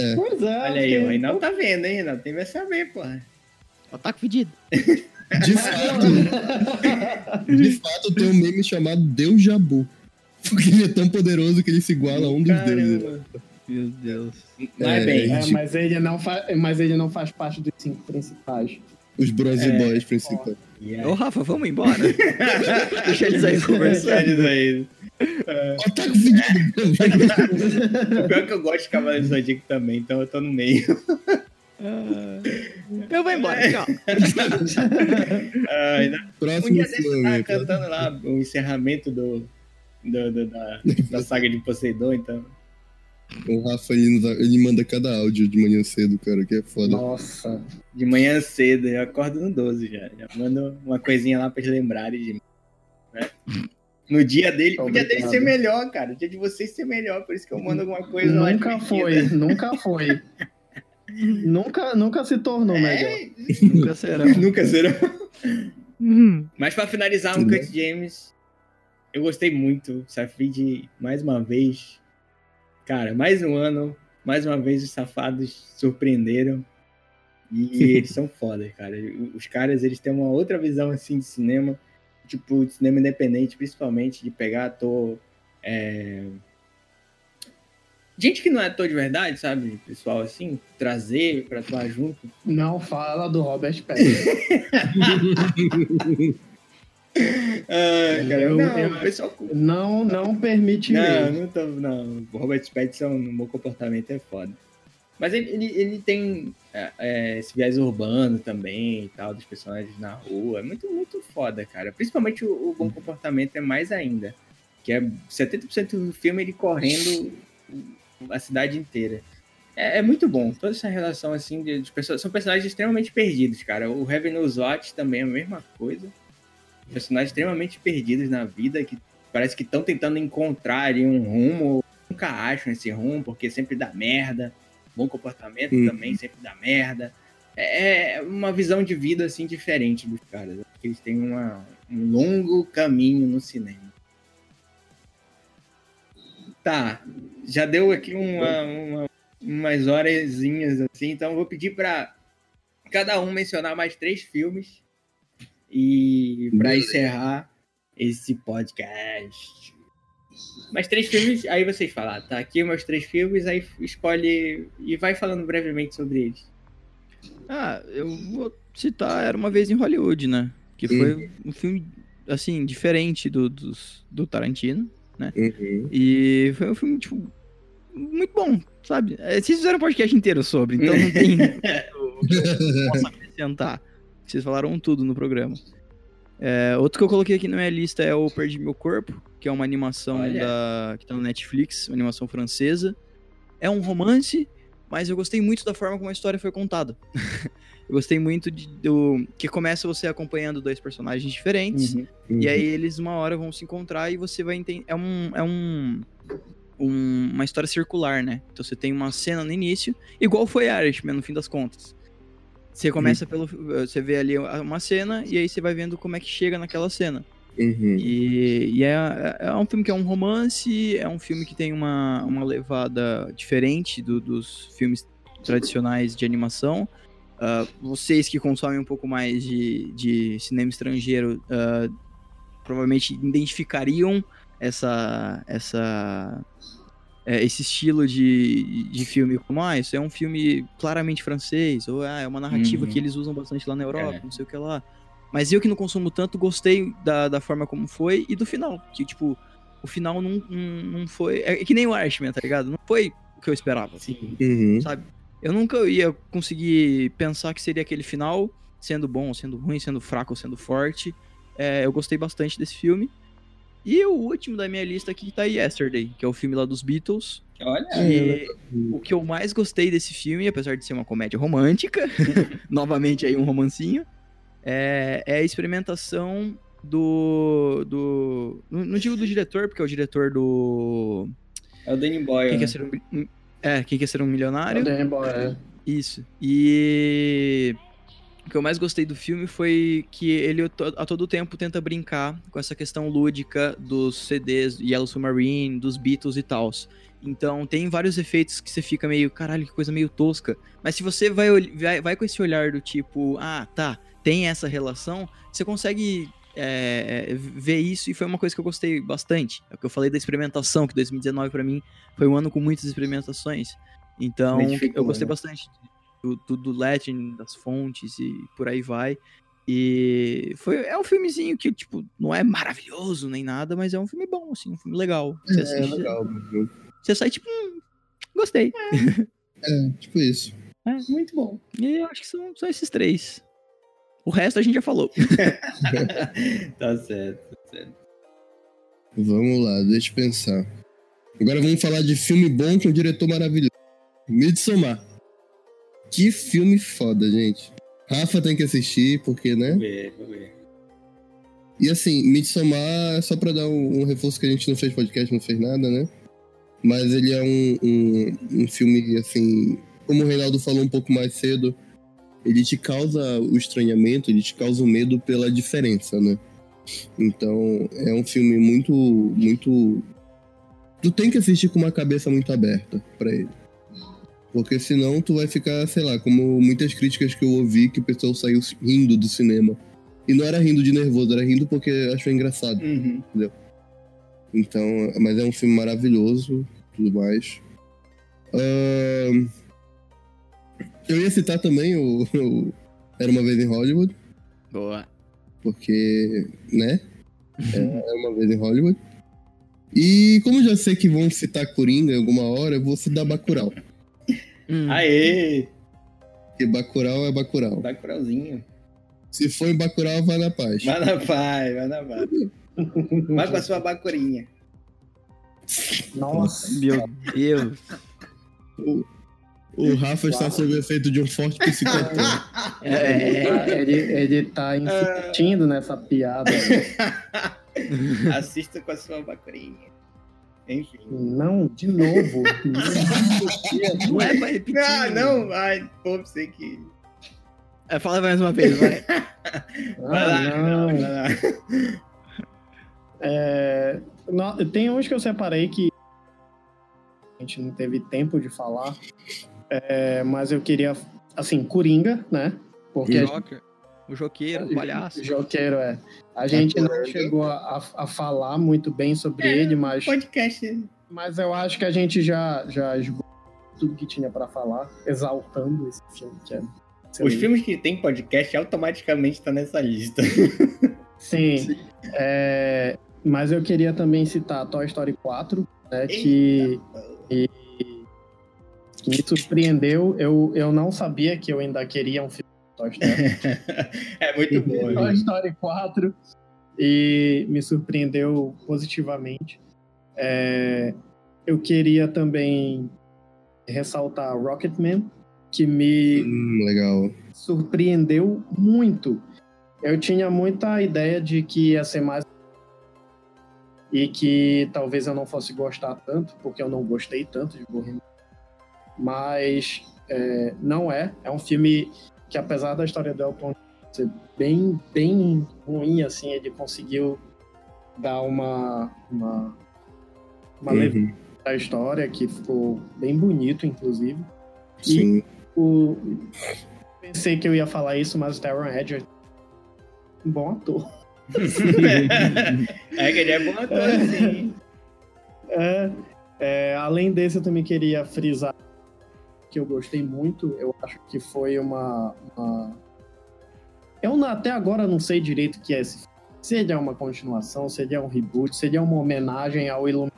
Zodíaco? Pois é. Olha aí, o Reinaldo tá vendo, hein, Reinaldo? Tem que saber, porra. Ataque fedido. De fato, de fato tem um meme chamado Deus Jabu. Porque ele é tão poderoso que ele se iguala a um dos deuses. Meu Deus. Mas É, bem, É, mas ele, não fa... mas ele não faz parte dos cinco principais. Os Bronze É. Boys principais. Aí? Ô, Rafa, vamos embora. Deixa eles aí conversando. Sério, aí. Ataque fedido! O pior é que eu gosto de Cavaleiros do Zodíaco também, então eu tô no meio. Ah, Eu vou embora, tchau. Ah, ainda- um Próximo dia desse filme. cantando lá o encerramento do, do- do- da, da saga de Poseidon, então. O Rafa, ele, ele manda cada áudio de manhã cedo, cara, que é foda. Nossa. De manhã cedo, eu acordo no 12 já. Já mando uma coisinha lá pra eles lembrarem de mim. né? No dia dele, o dia dele Obrigado. ser melhor, cara. O dia de vocês ser melhor, por isso que eu mando alguma coisa lá Nunca divertida. foi, nunca foi. nunca, nunca se tornou melhor. É, Nunca será. nunca será. Hum. Mas pra finalizar, um Cut James, eu gostei muito. Safrid, mais uma vez. Cara, mais um ano. Mais uma vez os safados surpreenderam. E eles são foda, cara. Os caras, eles têm uma outra visão, assim, de cinema. Tipo, de cinema independente, principalmente, de pegar ator... é, Gente que não é ator de verdade, sabe? Pessoal, assim, trazer pra atuar junto. Não fala do Robert Pattinson. Ah, cara, não, eu- o pessoal não, não permite Não, mesmo. não tô. Não. O Robert Pattinson no meu comportamento é foda. Mas ele, ele, ele tem é, é, esse viés urbano também e tal, dos personagens na rua. É muito, muito foda, cara. Principalmente o, o bom comportamento é mais ainda. Que é 70% do filme ele correndo a cidade inteira. É, é muito bom. Toda essa relação, assim, de, de pessoas. São personagens extremamente perdidos, cara. O Knows What também é a mesma coisa. Personagens extremamente perdidos na vida, que parece que estão tentando encontrar ali um rumo, nunca acham esse rumo, porque sempre dá merda. Bom comportamento Uhum. também sempre dá merda. É uma visão de vida assim diferente dos caras. Porque eles têm uma, um longo caminho no cinema. Tá, já deu aqui uma, uma- umas horazinhas assim, então vou pedir para cada um mencionar mais três filmes e para encerrar esse podcast. Mais três filmes, aí vocês falam, tá aqui meus três filmes, aí escolhe e vai falando brevemente sobre eles. Ah, eu vou citar Era Uma Vez em Hollywood, né? Que foi um filme, assim, diferente do, dos- do Tarantino. Uhum. E foi um filme, tipo, muito bom, sabe? É, Vocês fizeram um podcast inteiro sobre, então não tem o que eu possa acrescentar. Vocês falaram tudo no programa. É, outro que eu coloquei aqui na minha lista é o Perdi Meu Corpo, que é uma animação Olha. da, que tá no Netflix, uma animação francesa. É um romance, mas eu gostei muito da forma como a história foi contada. eu gostei muito de- do que começa você acompanhando dois personagens diferentes. Uhum. E aí eles uma hora vão se encontrar e você vai entender. É um. É um. um- uma história circular, né? Então você tem uma cena no início, igual foi Irishman, no fim das contas. Você começa pelo. Você vê ali uma cena e aí você vai vendo como é que chega naquela cena. Uhum. E, e é, é um filme que é um romance, é um filme que tem uma, uma levada diferente do- dos filmes tradicionais de animação. Ah, vocês que consomem um pouco mais de, de cinema estrangeiro ah, provavelmente identificariam essa, essa, é, esse estilo de, de filme como, ah, isso é um filme claramente francês, ou ah, é uma narrativa Uhum. que eles usam bastante lá na Europa, É. não sei o que lá. Mas eu que não consumo tanto, gostei da, da forma como foi e do final. Que, tipo, o final não, não, não foi. É que nem o Irishman, tá ligado? Não foi o que eu esperava, Sim. Uhum. sabe? Eu nunca ia conseguir pensar que seria aquele final, sendo bom, sendo ruim, sendo fraco ou sendo forte. É, eu gostei bastante desse filme. E o último da minha lista aqui tá Yesterday, que é o filme lá dos Beatles. Olha, Que o que eu mais gostei desse filme, apesar de ser uma comédia romântica, novamente aí um romancinho, é, é a experimentação do. do não, digo do diretor, porque é o diretor do. é o Danny Boyle. Quem né? quer ser um, é, quem quer ser um milionário? Embora. Isso. E o que eu mais gostei do filme foi que ele a todo tempo tenta brincar com essa questão lúdica dos CDs Yellow Submarine, dos Beatles e tal. Então tem vários efeitos que você fica meio, caralho, que coisa meio tosca. Mas se você vai, vai, vai com esse olhar do tipo, ah, tá, tem essa relação, você consegue é, ver isso e foi uma coisa que eu gostei bastante. É o que eu falei da experimentação, que 2019 pra mim foi um ano com muitas experimentações. Então, eu gostei né? bastante do, do, do Legend, das fontes e por aí vai. E foi, é um filmezinho que, tipo, não é maravilhoso nem nada, mas é um filme bom, assim, um filme legal. Você, É assiste, legal, mano. você sai, tipo, hum, gostei. É, tipo isso. Muito bom. E eu acho que são só esses três. O resto a gente já falou. tá certo, tá certo. Vamos lá, deixa eu pensar. Agora vamos falar de filme bom com um diretor maravilhoso. Midsommar. Que filme foda, gente. Rafa tem que assistir, porque, né? Vou ver, vou ver. E assim, Midsommar, só pra dar um, um reforço que a gente não fez podcast, não fez nada, né? Mas ele é um, um, um filme, assim, como o Reinaldo falou um pouco mais cedo, ele te causa o estranhamento, ele te causa o medo pela diferença, né? Então, é um filme muito, muito... Tu tem que assistir com uma cabeça muito aberta pra ele. Porque senão tu vai ficar, sei lá, como muitas críticas que eu ouvi que o pessoal saiu rindo do cinema. E não era rindo de nervoso, era rindo porque achou engraçado. Uhum. Então, mas é um filme maravilhoso, tudo mais. Ahn, eu ia citar também o, o Era Uma Vez em Hollywood, Boa. porque, né? É, Era Uma Vez em Hollywood. E como já sei que vão citar Coringa em alguma hora, eu vou citar Bacurau. Hum. Aê! Porque Bacurau é Bacurau. Bacurauzinho. Se for em Bacurau, vai na paz. Vai na paz, vai na paz. Vai com a sua bacurinha. Nossa. Meu Deus. O Rafa está sob o efeito de um forte psicotão. É, Ele, ele tá insistindo nessa piada. Assista com a sua bacurinha. Enfim. Não, de novo. não é pra repetir. Ah, não, ai, pô, sei que. É, fala mais uma vez, vai. Vai lá, Ah, não, não. vai lá. É, no- tem uns que eu separei que a gente não teve tempo de falar. É, mas eu queria, assim, Coringa, né? Porque Joker, o Joqueiro, o palhaço. Joqueiro é. A gente não chegou a, a falar muito bem sobre É, ele, mas, Podcast. mas eu acho que a gente já, já esgotou tudo que tinha pra falar, exaltando esse filme. Que é Os filmes que tem podcast automaticamente tá nessa lista. Sim. É, mas eu queria também citar Toy Story 4, né, que, que me surpreendeu. Eu, eu não sabia que eu ainda queria um filme Toy Story. é muito bom. Toy né? Story 4 e me surpreendeu positivamente. É, eu queria também ressaltar Rocketman, que me Hum, surpreendeu muito. Eu tinha muita ideia de que ia ser mais e que talvez eu não fosse gostar tanto, porque eu não gostei tanto de Bohemian. Mas é, não é. É um filme que, apesar da história do Elton ser bem, bem ruim, assim, ele conseguiu dar uma, uma, uma Uhum, à história que ficou bem bonito, inclusive. Sim. O... Pensei que eu ia falar isso, mas o Taron Edger um bom ator. é que ele é bom ator, sim. É, é, além desse, eu também queria frisar que eu gostei muito. Eu acho que foi uma. uma- Eu não- até agora não sei direito o que é esse. Se ele é uma continuação, se ele é um reboot, se ele é uma homenagem ao Illuminati.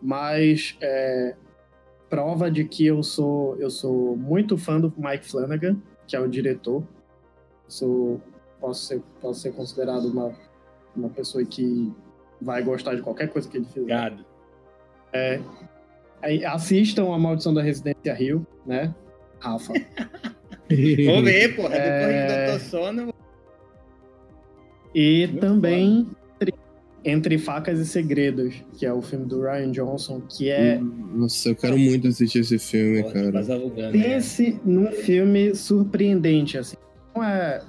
Mas é, prova de que eu sou, eu sou muito fã do Mike Flanagan, que é o diretor. Sou, posso, ser, posso ser considerado uma, uma pessoa que vai gostar de qualquer coisa que ele fizer. Gado. Aí, assistam A Maldição da Residência Rio, né? Rafa. Vou ver, porra. Depois É. do Doutor Sono. E Muito também entre, Entre Facas e Segredos, que é o filme do Ryan Johnson, que é. Nossa, eu quero muito assistir esse filme, Porra, cara. né? Pense num filme surpreendente, assim. Não é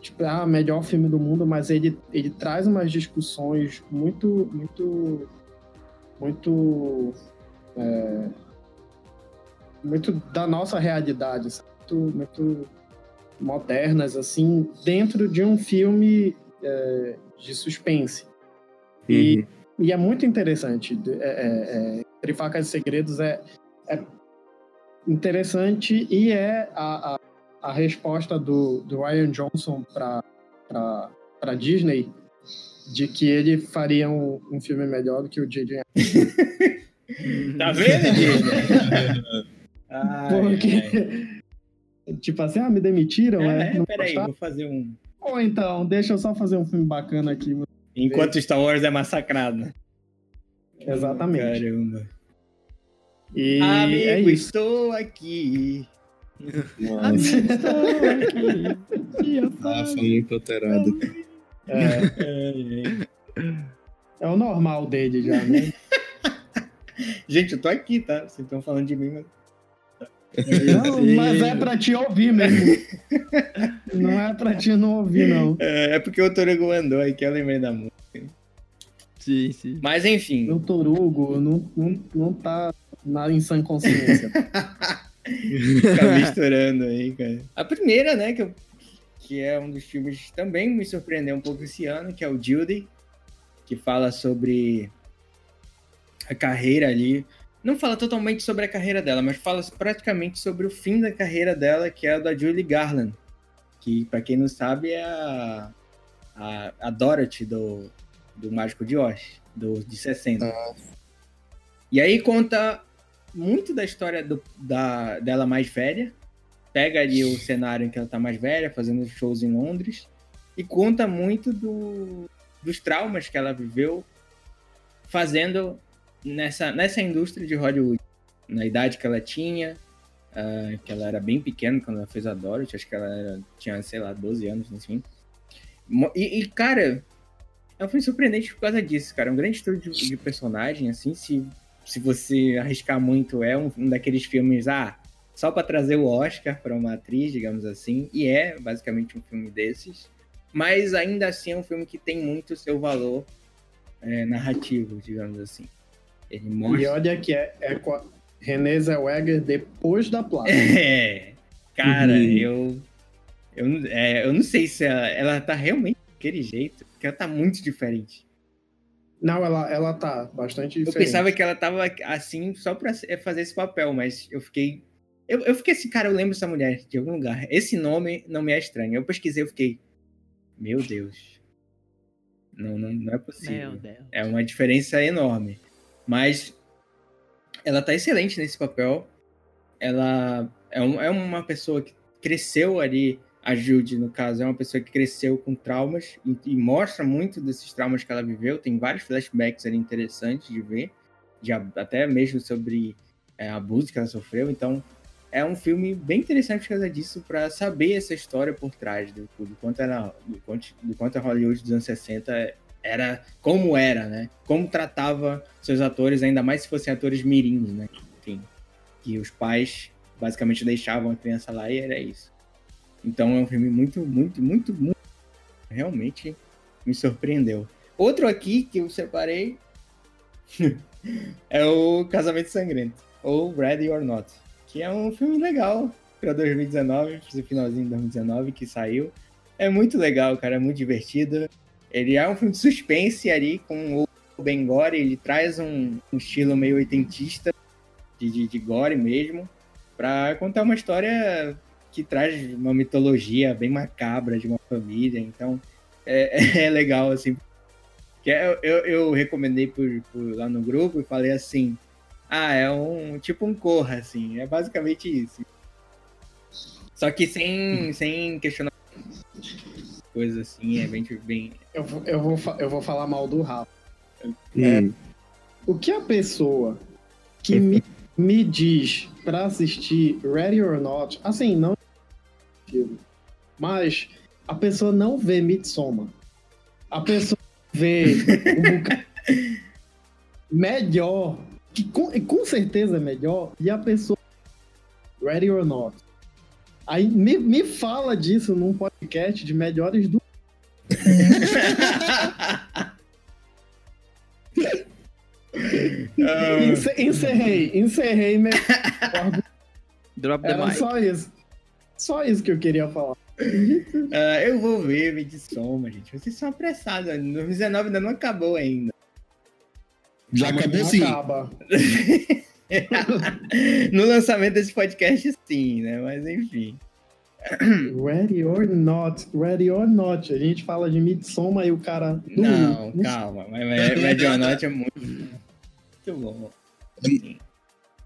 tipo, ah, melhor filme do mundo, mas ele, ele traz umas discussões muito, muito, muito, é, muito da nossa realidade, sabe? muito, muito modernas, assim, dentro de um filme é, de suspense. E, Uhum. e é muito interessante. É, é, é, Entre Facas e Segredos é, é interessante e é a, a, a resposta do, do Ryan Johnson para Disney de que ele faria um, um filme melhor do que o J.J. Tá vendo, Disney? Ai, ai. Porque, tipo assim, ah, me demitiram, é? É, Não peraí, vou fazer um. Ou então, deixa eu só fazer um filme bacana aqui. Enquanto Star Wars é massacrado. Exatamente. Caramba. E Amigo, é estou aqui. Nossa, Tia Rafa muito alterado. É, é o normal dele já, né? Gente, eu tô aqui, tá? Vocês estão falando de mim, mas. Não, mas é pra te ouvir mesmo. Não é pra te não ouvir, não. É, é porque o Torugo mandou aí que eu lembrei da música. Sim, sim. Mas enfim. O Torugo não, não, não tá na, em sã consciência. Fica misturando aí, cara. A primeira, né, que, eu- que é um dos filmes que também me surpreendeu um pouco esse ano, que é o Judy, que fala sobre a carreira ali. Não fala totalmente sobre a carreira dela, mas fala praticamente sobre o fim da carreira dela, que é a da Julie Garland. Que, pra quem não sabe, é a, a, a Dorothy do, do Mágico de Oz, do, de 60. E aí conta muito da história do- da, dela mais velha. Pega ali o cenário em que ela tá mais velha, fazendo shows em Londres. E conta muito do, dos traumas que ela viveu fazendo nessa, nessa indústria de Hollywood. Na idade que ela tinha, ah, que ela era bem pequena quando ela fez a Dorothy. Acho que ela era- tinha, sei lá, 12 anos, enfim. E, e, cara, eu fui surpreendente por causa disso, cara. Um grande estudo de, de personagem, assim, se se você arriscar muito, é um, um daqueles filmes, ah, só pra trazer o Oscar pra uma atriz, digamos assim, e é basicamente um filme desses, mas ainda assim é um filme que tem muito seu valor é, narrativo, digamos assim. Ele E olha que é, é com a Renée Zellweger depois da placa. É, cara, Uhum. eu. Eu, não- é, eu não sei se ela, ela tá realmente daquele jeito, porque ela tá muito diferente. Não, ela, ela tá bastante Eu diferente. pensava que ela tava assim só pra se- fazer esse papel, mas eu fiquei. Eu, eu fiquei assim, cara, eu lembro essa mulher de algum lugar. Esse nome não me é estranho. Eu pesquisei, eu fiquei. Meu Deus. Não, não, não é possível. Meu Deus. É uma diferença enorme. Mas ela tá excelente nesse papel. Ela é, um- é uma pessoa que cresceu ali. A Jude, no caso, é uma pessoa que cresceu com traumas e, e mostra muito desses traumas que ela viveu. Tem vários flashbacks ali interessantes de ver, de, até mesmo sobre é, abuso que ela sofreu. Então, é um filme bem interessante por causa disso, para saber essa história por trás do, do quanto era, do quanto, do quanto a Hollywood dos anos 60 era como era, né? Como tratava seus atores, ainda mais se fossem atores mirins, né? Enfim, que os pais basicamente deixavam a criança lá e era isso. Então é um filme muito, muito, muito, muito realmente me surpreendeu. Outro aqui que eu separei é o Casamento Sangrento, ou Ready or Not, que é um filme legal para 2019, esse finalzinho de 2019 que saiu. É muito legal, cara, é muito divertido. Ele é um filme de suspense ali com o Ben Gore, ele traz um, um estilo meio oitentista de, de, de gore mesmo, para contar uma história que traz uma mitologia bem macabra de uma família. Então é, é legal, assim. Que é- eu, eu recomendei por, por lá no grupo e falei assim: ah, é um tipo um corra, assim. É basicamente isso. Só que sem, sem questionar coisas assim, é bem, bem. Eu, vou- eu, vou, eu vou falar mal do Rafa. Hum. O que a pessoa que me, me diz pra assistir Ready or Not, assim, não filme, mas a pessoa não vê Midsommar. A pessoa vê um bocado melhor, que com, com certeza é melhor, e a pessoa Ready or Not. Aí me, me fala disso num podcast de melhores do Encer- encerrei, encerrei meu Drop the Era mic. só isso. Só isso que eu queria falar. ah, eu vou ver Midsommar, gente. Vocês são apressados. 2019 ainda não acabou ainda. Já Amanhã acabou sim. Acaba. No lançamento desse podcast, sim, né? Mas enfim. Ready or not, ready or not. A gente fala de Midsommar e o cara. Não, calma. Mas mas Red or Not é muito, muito bom.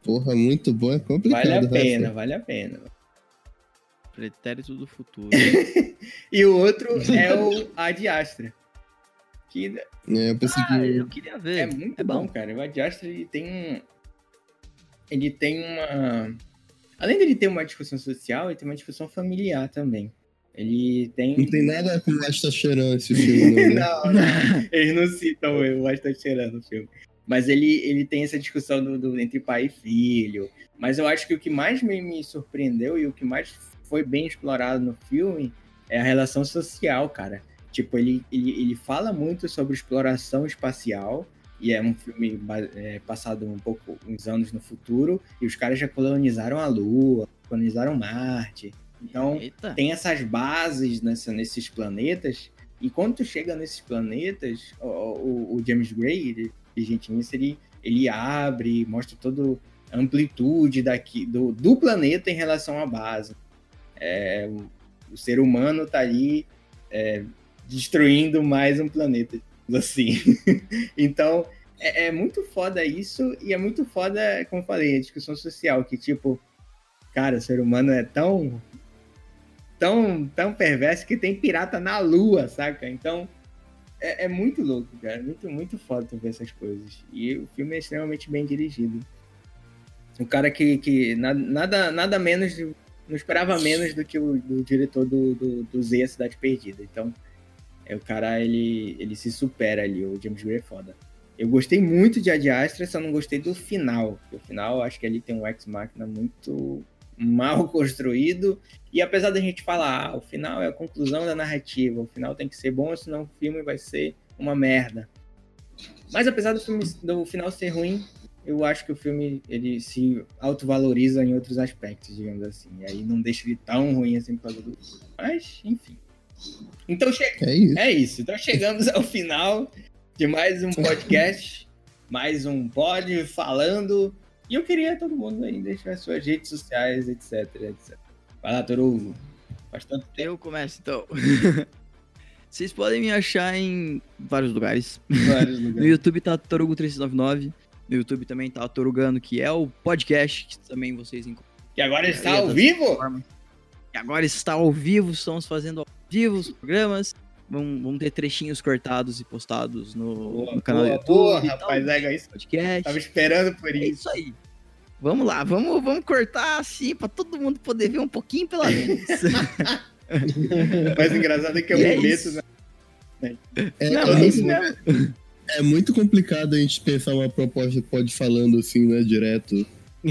Porra, muito bom, é complicado. Vale a Rafa. pena, vale a pena. Pretérito do futuro. E o outro é o Ad Astra. Que É, eu pensei Ah, que. eu queria ver. é muito É bom, bom. cara. O Ad Astra, ele tem um... Ele tem uma... Além dele ter uma discussão social, ele tem uma discussão familiar também. Ele tem... Não tem nada com Asta Cheran esse filme, não. né? não, não. Eles não citam o Asta Cheran no filme. Mas ele, ele tem essa discussão do, do- entre pai e filho. Mas eu acho que o que mais me, me surpreendeu e o que mais foi bem explorado no filme é a relação social, cara. Tipo, ele, ele, ele fala muito sobre exploração espacial. E é um filme é, passado um pouco, uns anos no futuro. E os caras já colonizaram a Lua, colonizaram Marte. Então, Eita. tem essas bases nessa, nesses planetas, e quando tu chega nesses planetas, o, o- o James Gray, ele, Agente Nisso, ele, ele abre, mostra toda a amplitude daqui, do, do planeta em relação à base. É, o, o ser humano tá ali é, destruindo mais um planeta, assim. então, é, é muito foda isso, e é muito foda, como falei, a discussão social, que tipo, cara, o ser humano é tão tão, tão perverso que tem pirata na lua, saca? Então, é, é muito louco, cara. Muito, muito foda tu ver essas coisas. E o filme é extremamente bem dirigido. O cara que, que na- nada, nada menos, não esperava menos do que o do diretor do, do, do Z, A Cidade Perdida. Então, é, o cara, ele, ele se supera ali, o James Gray é foda. Eu gostei muito de Ad Astra, só não gostei do final. O final, acho que ali tem um ex-máquina muito mal construído. E apesar da gente falar, ah, o final é a conclusão da narrativa, o final tem que ser bom, senão o filme vai ser uma merda. Mas apesar do, filme, do final ser ruim, eu acho que o filme ele se autovaloriza em outros aspectos, digamos assim. E aí não deixa ele tão ruim assim por causa do. Mas, enfim. Então che- É isso. é isso. Então chegamos ao final de mais um podcast, mais um pod falando. E eu queria todo mundo aí deixar suas redes sociais, etc, etc. Vai lá, Torugo. Faz tanto tempo. Eu começo então. Vocês podem me achar em vários lugares. vários No lugares. YouTube tá Torugo399. No YouTube também tá Torugando, que é o podcast que também vocês encontram. E agora está ao das vivo? E agora está ao vivo, estamos fazendo ao vivo os programas. Vão, vão ter trechinhos cortados e postados no, Boa, no canal do YouTube. boa, rapaz, tal, é isso. podcast. Tava esperando por É isso. isso aí. Vamos lá, vamos, vamos cortar assim pra todo mundo poder ver um pouquinho pela vez. Mas o engraçado é que eu é meto, isso. né? É, Não, é é muito- isso mesmo. é muito complicado a gente pensar uma proposta que pode falando assim, né, direto.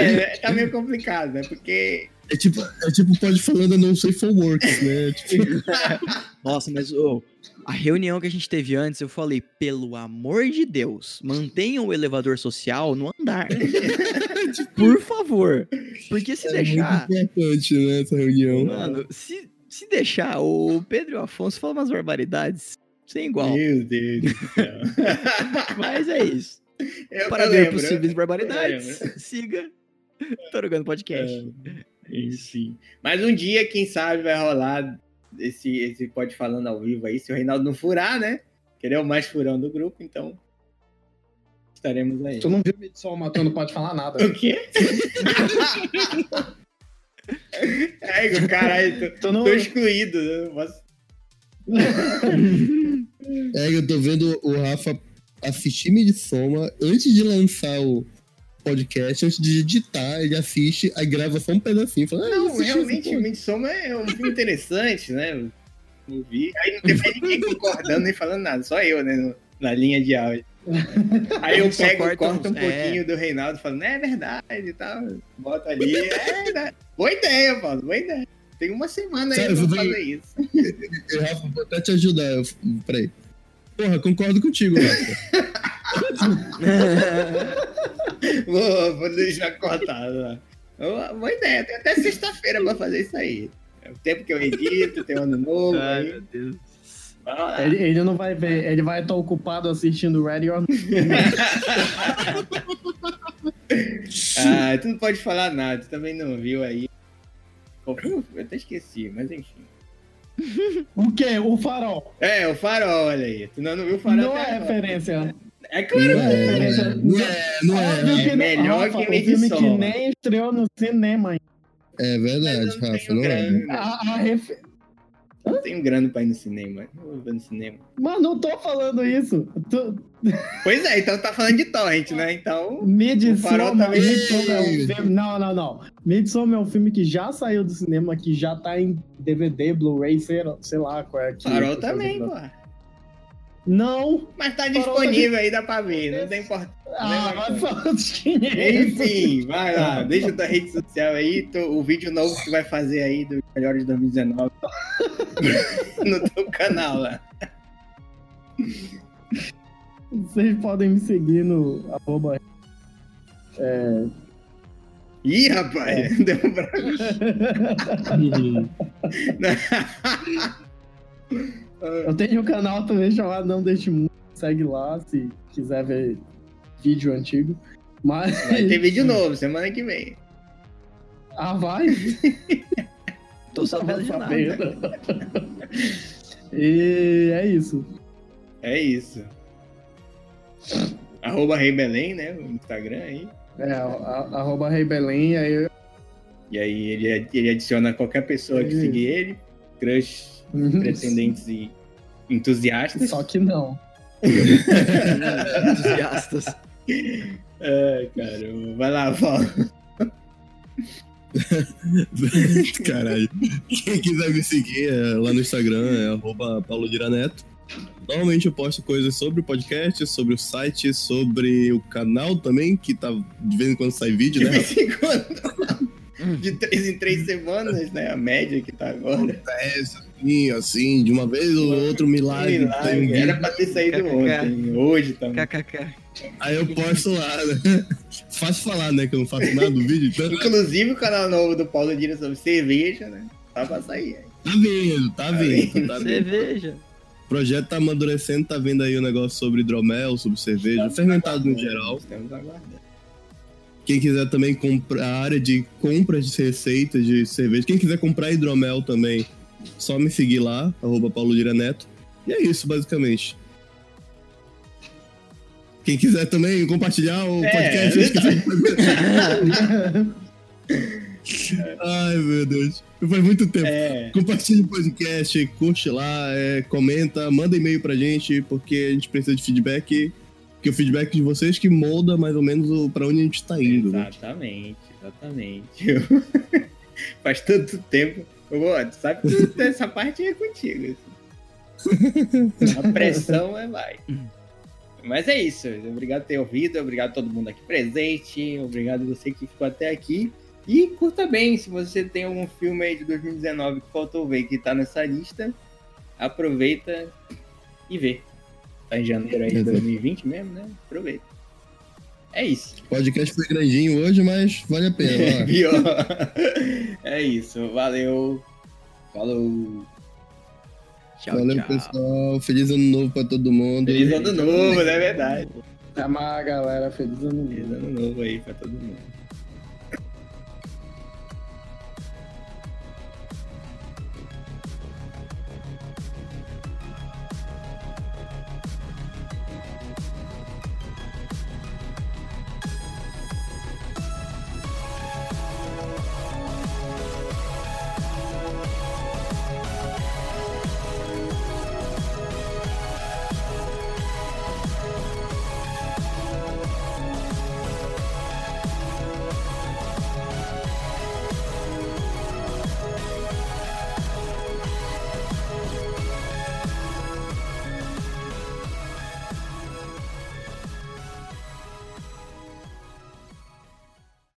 É, tá meio complicado, né? Porque. É tipo, é tipo pode falando não sei for works, né? Tipo, Nossa, mas ô, a reunião que a gente teve antes, eu falei, pelo amor de Deus, mantenham o elevador social no andar. Por favor. Porque se é deixar. muito importante, né, essa reunião. Mano, se, se deixar, o Pedro e o Afonso falam umas barbaridades sem igual. Meu Deus do céu. Mas é isso. Eu, Para ver lembro, possíveis eu barbaridades, siga Torogando Podcast. É, sim. Mas um dia, quem sabe, vai rolar esse, esse pode falando ao vivo aí, se o Reinaldo não furar, né? Que ele é o mais furão do grupo, então estaremos aí. Tu não viu o Mitsol matando, não pode falar nada. O quê? é, caralho, tô, Tu não... tô excluído. né? Não posso- É, eu tô vendo o Rafa assistir Midsommar antes de lançar o podcast, antes de editar, ele assiste, aí grava só um pedacinho. Fala, ah, Não, realmente, esse o Midsommar é um filme interessante, né? Eu vi. Aí não tem mais ninguém concordando nem falando nada, só eu, né? Na linha de áudio. Aí eu pego, corta corto um é. pouquinho do Reinaldo falando, é verdade e tal. Bota ali. É verdade. Boa ideia, Paulo, boa ideia. Tem uma semana aí pra fazer isso. Eu, Rafa, vou até te ajudar. Eu, peraí. Porra, concordo contigo, Rafa. Vou, vou deixar cortado lá. Boa boa ideia, tem até sexta-feira pra fazer isso aí. É o tempo que eu edito, tem ano novo. Ai, aí. meu Deus. Ele, ele não vai ver, ele vai estar ocupado assistindo Ready or. Ah, tu não pode falar nada, tu também não viu aí. O- Eu até esqueci, mas enfim. O quê? O farol. É, o farol, olha aí. Tu não, não viu o farol Não é agora. referência. É claro Não que é é. Não é, não é. Óbvio que não- melhor Rafa, que o filme que nem estreou no cinema. É verdade, não Rafa, não é. grana. A, a refe- Não tenho grana pra ir no cinema. Não vou ver no cinema. Mas não tô falando isso. Tu... Pois é, então tá falando de torrent, né? Então. Midsommar, é um filme... Não, não, não. Midsommar é um filme que já saiu do cinema, que já tá em DVD, Blu-ray, sei, sei lá qual é. Farol também, tá- pô. Não. Mas tá disponível aí, dá pra ver. Não tem importância. Ah, vai 500. Enfim, vai lá. Deixa tua rede social aí. tu- o vídeo novo que tu vai fazer aí dos melhores de 2019 no teu canal lá. Vocês podem me seguir no arroba é, Ih, rapaz, deu um branco. Eu tenho um canal também chamado Não Deixe Mundo. Segue lá se quiser ver vídeo antigo. Mas. Vai ter vídeo novo semana que vem. Ah, vai? Tô sabendo de nada. Sabendo. E é isso. É isso. Arroba Rei Belém, né? O Instagram aí. É, a- a- arroba Rei Belém, aí E aí ele, ele adiciona qualquer pessoa que Isso. seguir ele. Crush, pretendentes e entusiastas. Só que não. Entusiastas. Ai, caramba. Vai lá, fala. Caralho. Quem quiser me seguir é, lá no Instagram é arroba Paulo Diraneto. Normalmente eu posto coisas sobre o podcast, sobre o site, sobre o canal também, que tá de vez em quando sai vídeo, De né? vez em quando. De três em três semanas, né? A média que tá agora. É, assim, assim, de uma vez ou outro milagre. Milagre, tem um. Era pra ter saído KKK. ontem. Hoje também. KKK. Aí eu posto lá, né? Fácil falar, né? Que eu não faço nada do vídeo, então. Inclusive o canal novo do Paulo Dira sobre cerveja, né? Tá pra sair. aí. Tá vindo, tá vindo, tá vindo. Cerveja. O projeto tá amadurecendo, tá vendo aí o negócio sobre hidromel, sobre cerveja, fermentado no geral. Estamos aguardando. Quem quiser também comprar a área de compras de receitas de cerveja, quem quiser comprar hidromel também, só me seguir lá, arroba Paulo Lira Neto. E é isso, basicamente. Quem quiser também compartilhar o É, podcast, esqueci fazer. Ai, meu Deus. Faz muito tempo. É. Compartilhe o podcast, curte lá, é, comenta, manda e-mail pra gente, porque a gente precisa de feedback. Que o feedback de vocês que molda mais ou menos o, pra onde a gente tá indo. né? Exatamente, exatamente. Faz tanto tempo. Tu sabe que essa parte é contigo. assim. A pressão é vai. Mas é isso. Obrigado por ter ouvido. Obrigado a todo mundo aqui presente. Obrigado a você que ficou até aqui. E curta bem, se você tem algum filme aí de 2019 que faltou ver que tá nessa lista, aproveita e vê. Tá em janeiro aí de Exato. 2020 mesmo, né? Aproveita. É isso. O podcast foi grandinho hoje, mas vale a pena. ó. Viu? é isso. Valeu. Falou. Tchau, Valeu, tchau. pessoal. Feliz ano novo pra todo mundo. Feliz ano novo, não é verdade? Até mais, galera. Feliz ano novo. Feliz ano novo aí pra todo mundo.